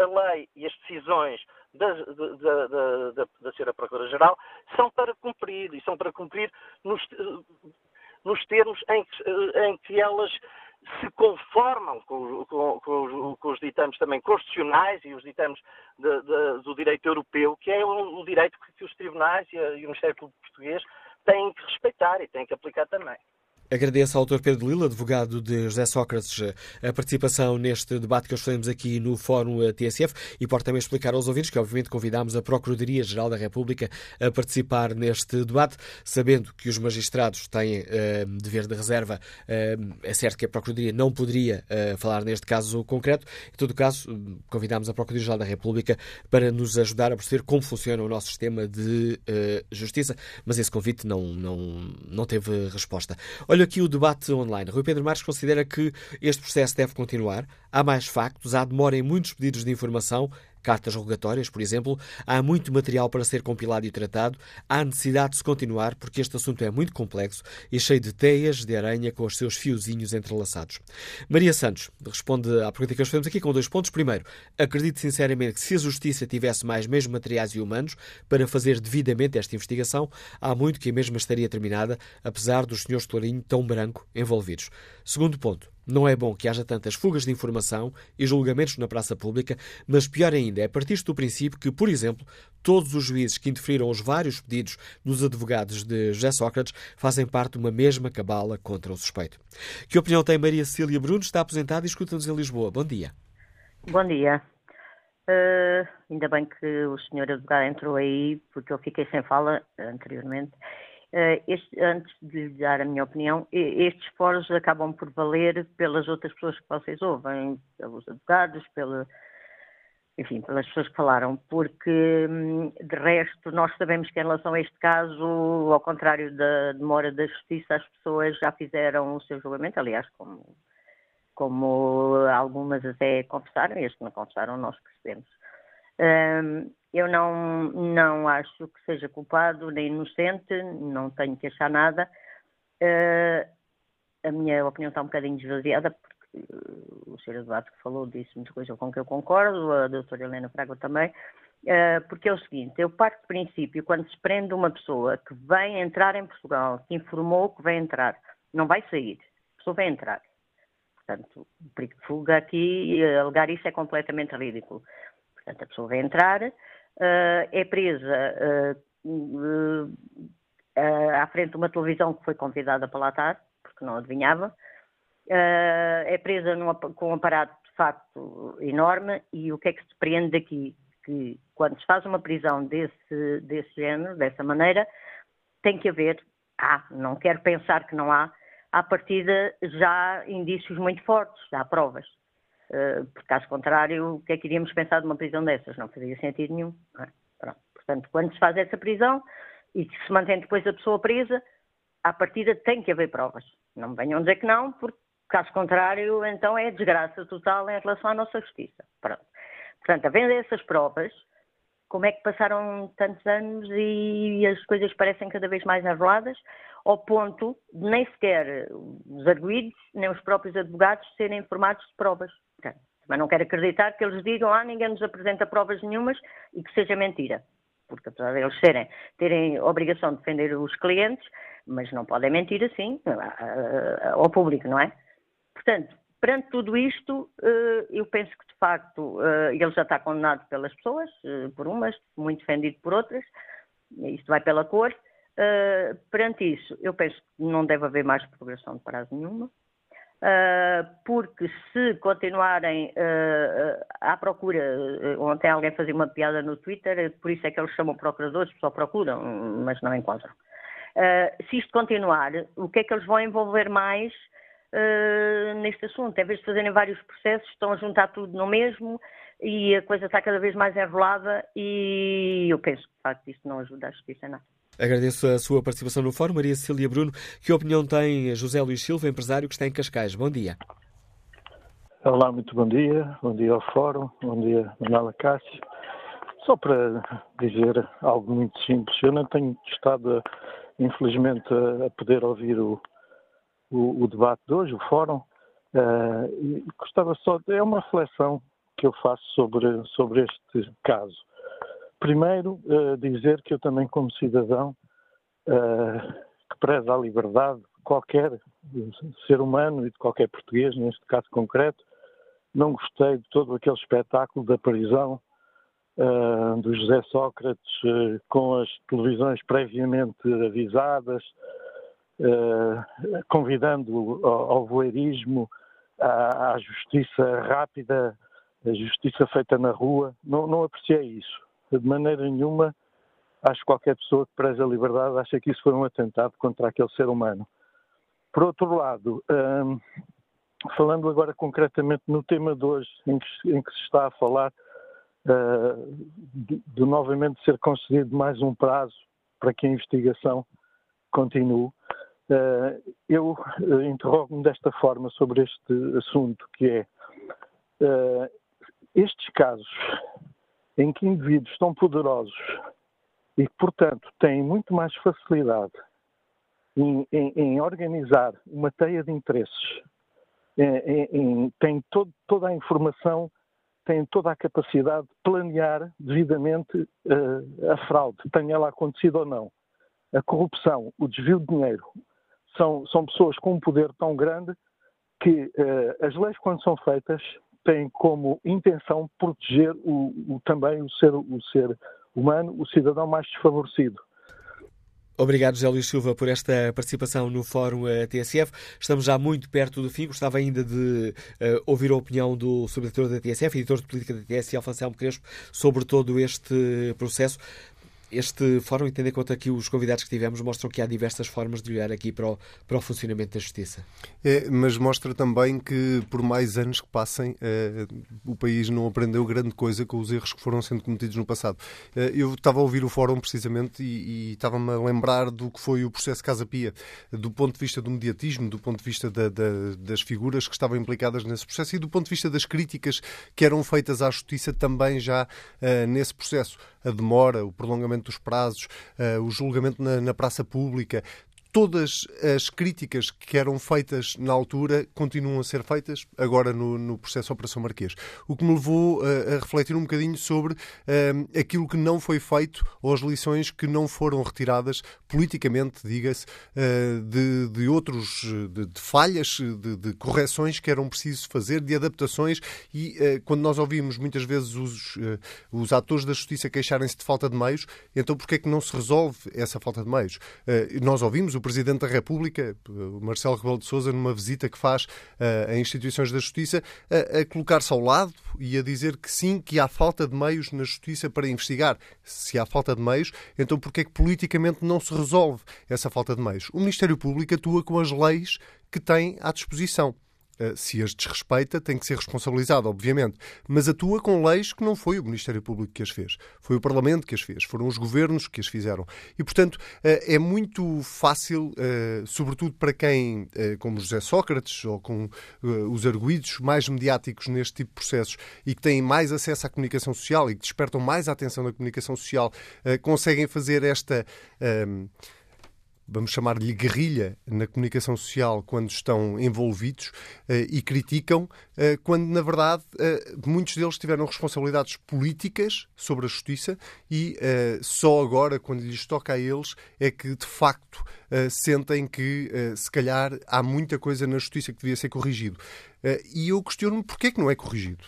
a lei e as decisões da, da, da, da, da Sra. Procuradora-Geral são para cumprir, e são para cumprir nos, nos termos em que, em que elas se conformam com, com, com, com, os, ditames também constitucionais e os ditames de, de, do direito europeu, que é o, o direito que, que, os tribunais e, a, e o Ministério Público Português têm que respeitar e têm que aplicar também. Agradeço ao Dr. Pedro Lila, advogado de José Sócrates, a participação neste debate que hoje aqui no Fórum TSF e pode também explicar aos ouvintes que, obviamente, convidámos a Procuradoria-Geral da República a participar neste debate, sabendo que os magistrados têm uh, dever de reserva. Uh, é certo que a Procuradoria não poderia uh, falar neste caso concreto. Em todo caso, convidámos a Procuradoria-Geral da República para nos ajudar a perceber como funciona o nosso sistema de justiça, mas esse convite não, não, não teve resposta. Olha, Olho aqui o debate online. Rui Pedro Marques considera que este processo deve continuar. Há mais factos, há demora em muitos pedidos de informação, cartas rogatórias, por exemplo, há muito material para ser compilado e tratado, há necessidade de se continuar porque este assunto é muito complexo e cheio de teias de aranha com os seus fiozinhos entrelaçados. Maria Santos responde à pergunta que nós fazemos aqui com dois pontos. Primeiro, acredito sinceramente que se a Justiça tivesse mais meios materiais e humanos para fazer devidamente esta investigação, há muito que a mesma estaria terminada, apesar dos senhores Clarinho tão branco envolvidos. Segundo ponto, não é bom que haja tantas fugas de informação e julgamentos na praça pública, mas pior ainda é partir do princípio que, por exemplo, todos os juízes que interferiram os vários pedidos dos advogados de José Sócrates fazem parte de uma mesma cabala contra o suspeito. Que opinião tem Maria Cecília Bruno? Está aposentada e escuta-nos em Lisboa. Bom dia. Bom dia. Uh, ainda bem que o senhor advogado entrou aí, porque eu fiquei sem fala anteriormente. Eh, este, antes de lhe dar a minha opinião, estes fóruns acabam por valer pelas outras pessoas que vocês ouvem, pelos advogados, pela, enfim, pelas pessoas que falaram, porque hum, de resto nós sabemos que em relação a este caso, ao contrário da demora da justiça, as pessoas já fizeram o seu julgamento, aliás, como, como algumas até confessaram, e as que não confessaram nós percebemos. Um, eu não, não acho que seja culpado nem inocente, não tenho que achar nada. Uh, a minha opinião está um bocadinho desvaziada, porque uh, o Sr. Eduardo que falou disse muita coisa com que eu concordo, a doutora Helena Fraga também, uh, porque é o seguinte, eu parto do princípio, quando se prende uma pessoa que vem entrar em Portugal, que informou que vai entrar, não vai sair, a pessoa vai entrar. Portanto, o perigo de fuga aqui, alegar isso é completamente ridículo. Portanto, a pessoa vai entrar, uh, é presa uh, à frente de uma televisão que foi convidada para lá estar, porque não adivinhava, é presa com um aparato de facto enorme e o que é que se prende daqui? Que quando se faz uma prisão desse, desse género, dessa maneira, tem que haver, há, não quero pensar que não há, à partida já indícios muito fortes, há provas. Uh, porque, caso contrário, o que é que iríamos pensar de uma prisão dessas? Não fazia sentido nenhum. É? Portanto, quando se faz essa prisão e que se mantém depois a pessoa presa, à partida tem que haver provas. Não venham dizer que não, porque, caso contrário, então é desgraça total em relação à nossa justiça. Pronto. Portanto, havendo essas provas, como é que passaram tantos anos e as coisas parecem cada vez mais enroladas, ao ponto de nem sequer os arguídos, nem os próprios advogados serem informados de provas. Mas não quero acreditar que eles digam, ah, ninguém nos apresenta provas nenhumas e que seja mentira. Porque apesar de eles serem, terem obrigação de defender os clientes, mas não podem mentir assim ao público, não é? Portanto, perante tudo isto, eh, eu penso que de facto eh, ele já está condenado pelas pessoas, eh, por umas, muito defendido por outras, isto vai pela cor. Perante isso, eu penso que não deve haver mais progressão de prazo nenhuma. Uh, porque se continuarem uh, à procura, ontem alguém fazia uma piada no Twitter, por isso é que eles chamam procuradores, só procuram, mas não encontram. se isto continuar, o que é que eles vão envolver mais neste assunto? Em vez de fazerem vários processos, estão a juntar tudo no mesmo e a coisa está cada vez mais enrolada e eu penso que, de facto, isto não ajuda a justiça nada. Agradeço a sua participação no fórum. Maria Cecília Bruno, que opinião tem José Luís Silva, empresário que está em Cascais? Bom dia. Olá, muito bom dia. Bom dia ao fórum. Bom dia, Manuela Cássio. Só para dizer algo muito simples, eu não tenho estado, infelizmente, a poder ouvir o, o, o debate de hoje, o fórum. Uh, gostava só, de, é uma reflexão que eu faço sobre, sobre este caso. Primeiro, uh, dizer que eu também, como cidadão uh, que preza a liberdade de qualquer ser humano e de qualquer português, neste caso concreto, não gostei de todo aquele espetáculo da prisão uh, do José Sócrates com as televisões previamente avisadas, convidando ao, ao voyeurismo, à, à justiça rápida, a justiça feita na rua. Não, não apreciei isso de maneira nenhuma acho que qualquer pessoa que preza a liberdade acha que isso foi um atentado contra aquele ser humano. Por outro lado, hum, falando agora concretamente no tema de hoje, em que, em que se está a falar uh, de, de, novamente ser concedido mais um prazo para que a investigação continue, uh, eu uh, interrogo-me desta forma sobre este assunto, que é estes casos em que indivíduos tão poderosos e que, portanto, têm muito mais facilidade em, em, em organizar uma teia de interesses, em, têm todo, toda a informação, têm toda a capacidade de planear devidamente uh, a fraude, tenha ela acontecido ou não. A corrupção, o desvio de dinheiro, são, são pessoas com um poder tão grande que uh, as leis, quando são feitas, tem como intenção proteger o, o, também o ser, o ser humano, o cidadão mais desfavorecido. Obrigado, José Luís Silva, por esta participação no Fórum eh, TSF. Estamos já muito perto do fim. Gostava ainda de uh, ouvir a opinião do subdiretor da TSF, editor de política da TSF, Anselmo Crespo, sobre todo este processo. Este fórum, tendo em conta que os convidados que tivemos, mostram que há diversas formas de olhar aqui para o, para o funcionamento da justiça. É, mas mostra também que, por mais anos que passem, eh, o país não aprendeu grande coisa com os erros que foram sendo cometidos no passado. Eh, eu estava a ouvir o fórum precisamente e, e estava-me a lembrar do que foi o processo Casa Pia, do ponto de vista do mediatismo, do ponto de vista da, da, das figuras que estavam implicadas nesse processo e do ponto de vista das críticas que eram feitas à justiça também já uh, nesse processo. A demora, o prolongamento dos prazos, uh, o julgamento na, na praça pública, todas as críticas que eram feitas na altura continuam a ser feitas agora no, no processo Operação Marquês. O que me levou a, a refletir um bocadinho sobre uh, aquilo que não foi feito ou as lições que não foram retiradas politicamente, diga-se, uh, de, de outros, de, de falhas, de, de, correções que eram preciso fazer, de adaptações e uh, quando nós ouvimos muitas vezes os, os atores da justiça queixarem-se de falta de meios, então porquê é que não se resolve essa falta de meios? nós ouvimos Presidente da República, Marcelo Rebelo de Sousa, numa visita que faz uh, a instituições da Justiça, a, a colocar-se ao lado e a dizer que sim, que há falta de meios na Justiça para investigar. Se há falta de meios, então porquê é que politicamente não se resolve essa falta de meios? O Ministério Público atua com as leis que tem à disposição. Eh, se as desrespeita, tem que ser responsabilizado, obviamente. Mas atua com leis que não foi o Ministério Público que as fez. Foi o Parlamento que as fez. Foram os governos que as fizeram. E, portanto, eh, é muito fácil, eh, sobretudo para quem, como José Sócrates ou com os arguídos mais mediáticos neste tipo de processos e que têm mais acesso à comunicação social e que despertam mais a atenção da comunicação social, conseguem fazer esta vamos chamar-lhe guerrilha na comunicação social quando estão envolvidos uh, e criticam, uh, quando na verdade uh, muitos deles tiveram responsabilidades políticas sobre a justiça e só agora, quando lhes toca a eles, é que de facto sentem que se calhar há muita coisa na justiça que devia ser corrigido. e eu questiono-me porquê é que não é corrigido.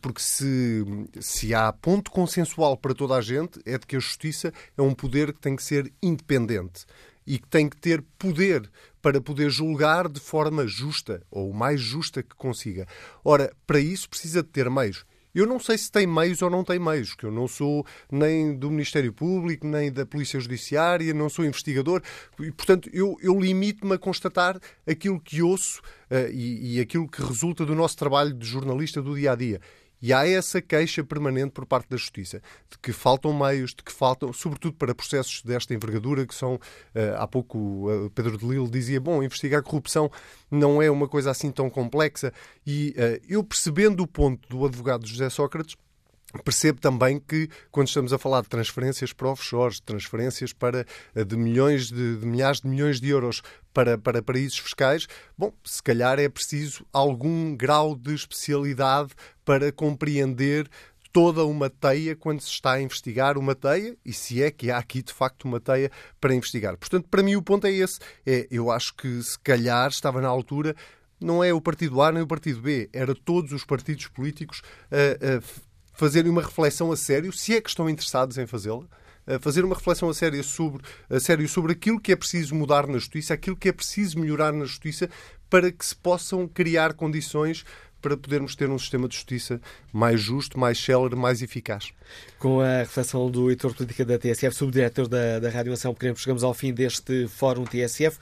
Porque se, se há ponto consensual para toda a gente, é de que a justiça é um poder que tem que ser independente e que tem que ter poder para poder julgar de forma justa, ou o mais justa que consiga. Ora, para isso precisa de ter meios. Eu não sei se tem meios ou não tem meios, que eu não sou nem do Ministério Público, nem da Polícia Judiciária, não sou investigador, e, portanto, eu, eu limito-me a constatar aquilo que ouço uh, e, e aquilo que resulta do nosso trabalho de jornalista do dia a dia. E há essa queixa permanente por parte da Justiça, de que faltam meios, de que faltam, sobretudo para processos desta envergadura, que são, uh, há pouco uh, Pedro de Lille dizia, bom, investigar corrupção não é uma coisa assim tão complexa. E uh, eu percebendo o ponto do advogado José Sócrates, Percebo também que, quando estamos a falar de transferências para offshores, transferências para, de milhões de, de, milhares de milhões de euros para, para paraísos fiscais, bom, se calhar é preciso algum grau de especialidade para compreender toda uma teia quando se está a investigar uma teia e se é que há aqui de facto uma teia para investigar. Portanto, para mim o ponto é esse. É, eu acho que se calhar estava na altura não é o partido A nem o partido B, era todos os partidos políticos a fazerem uma reflexão a sério, se é que estão interessados em fazê-la, fazer uma reflexão a sério, sobre, a sério sobre aquilo que é preciso mudar na justiça, aquilo que é preciso melhorar na justiça, para que se possam criar condições para podermos ter um sistema de justiça mais justo, mais célere, mais eficaz. Com a reflexão do editor política da TSF, subdiretor da, da Rádio Nação Pequeno, chegamos ao fim deste Fórum TSF.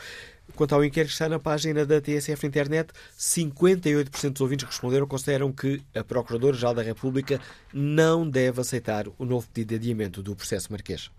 Quanto ao inquérito que está na página da TSF na internet, 58% dos ouvintes que responderam consideram que a Procuradora-Geral da República não deve aceitar o novo pedido de adiamento do processo marquês.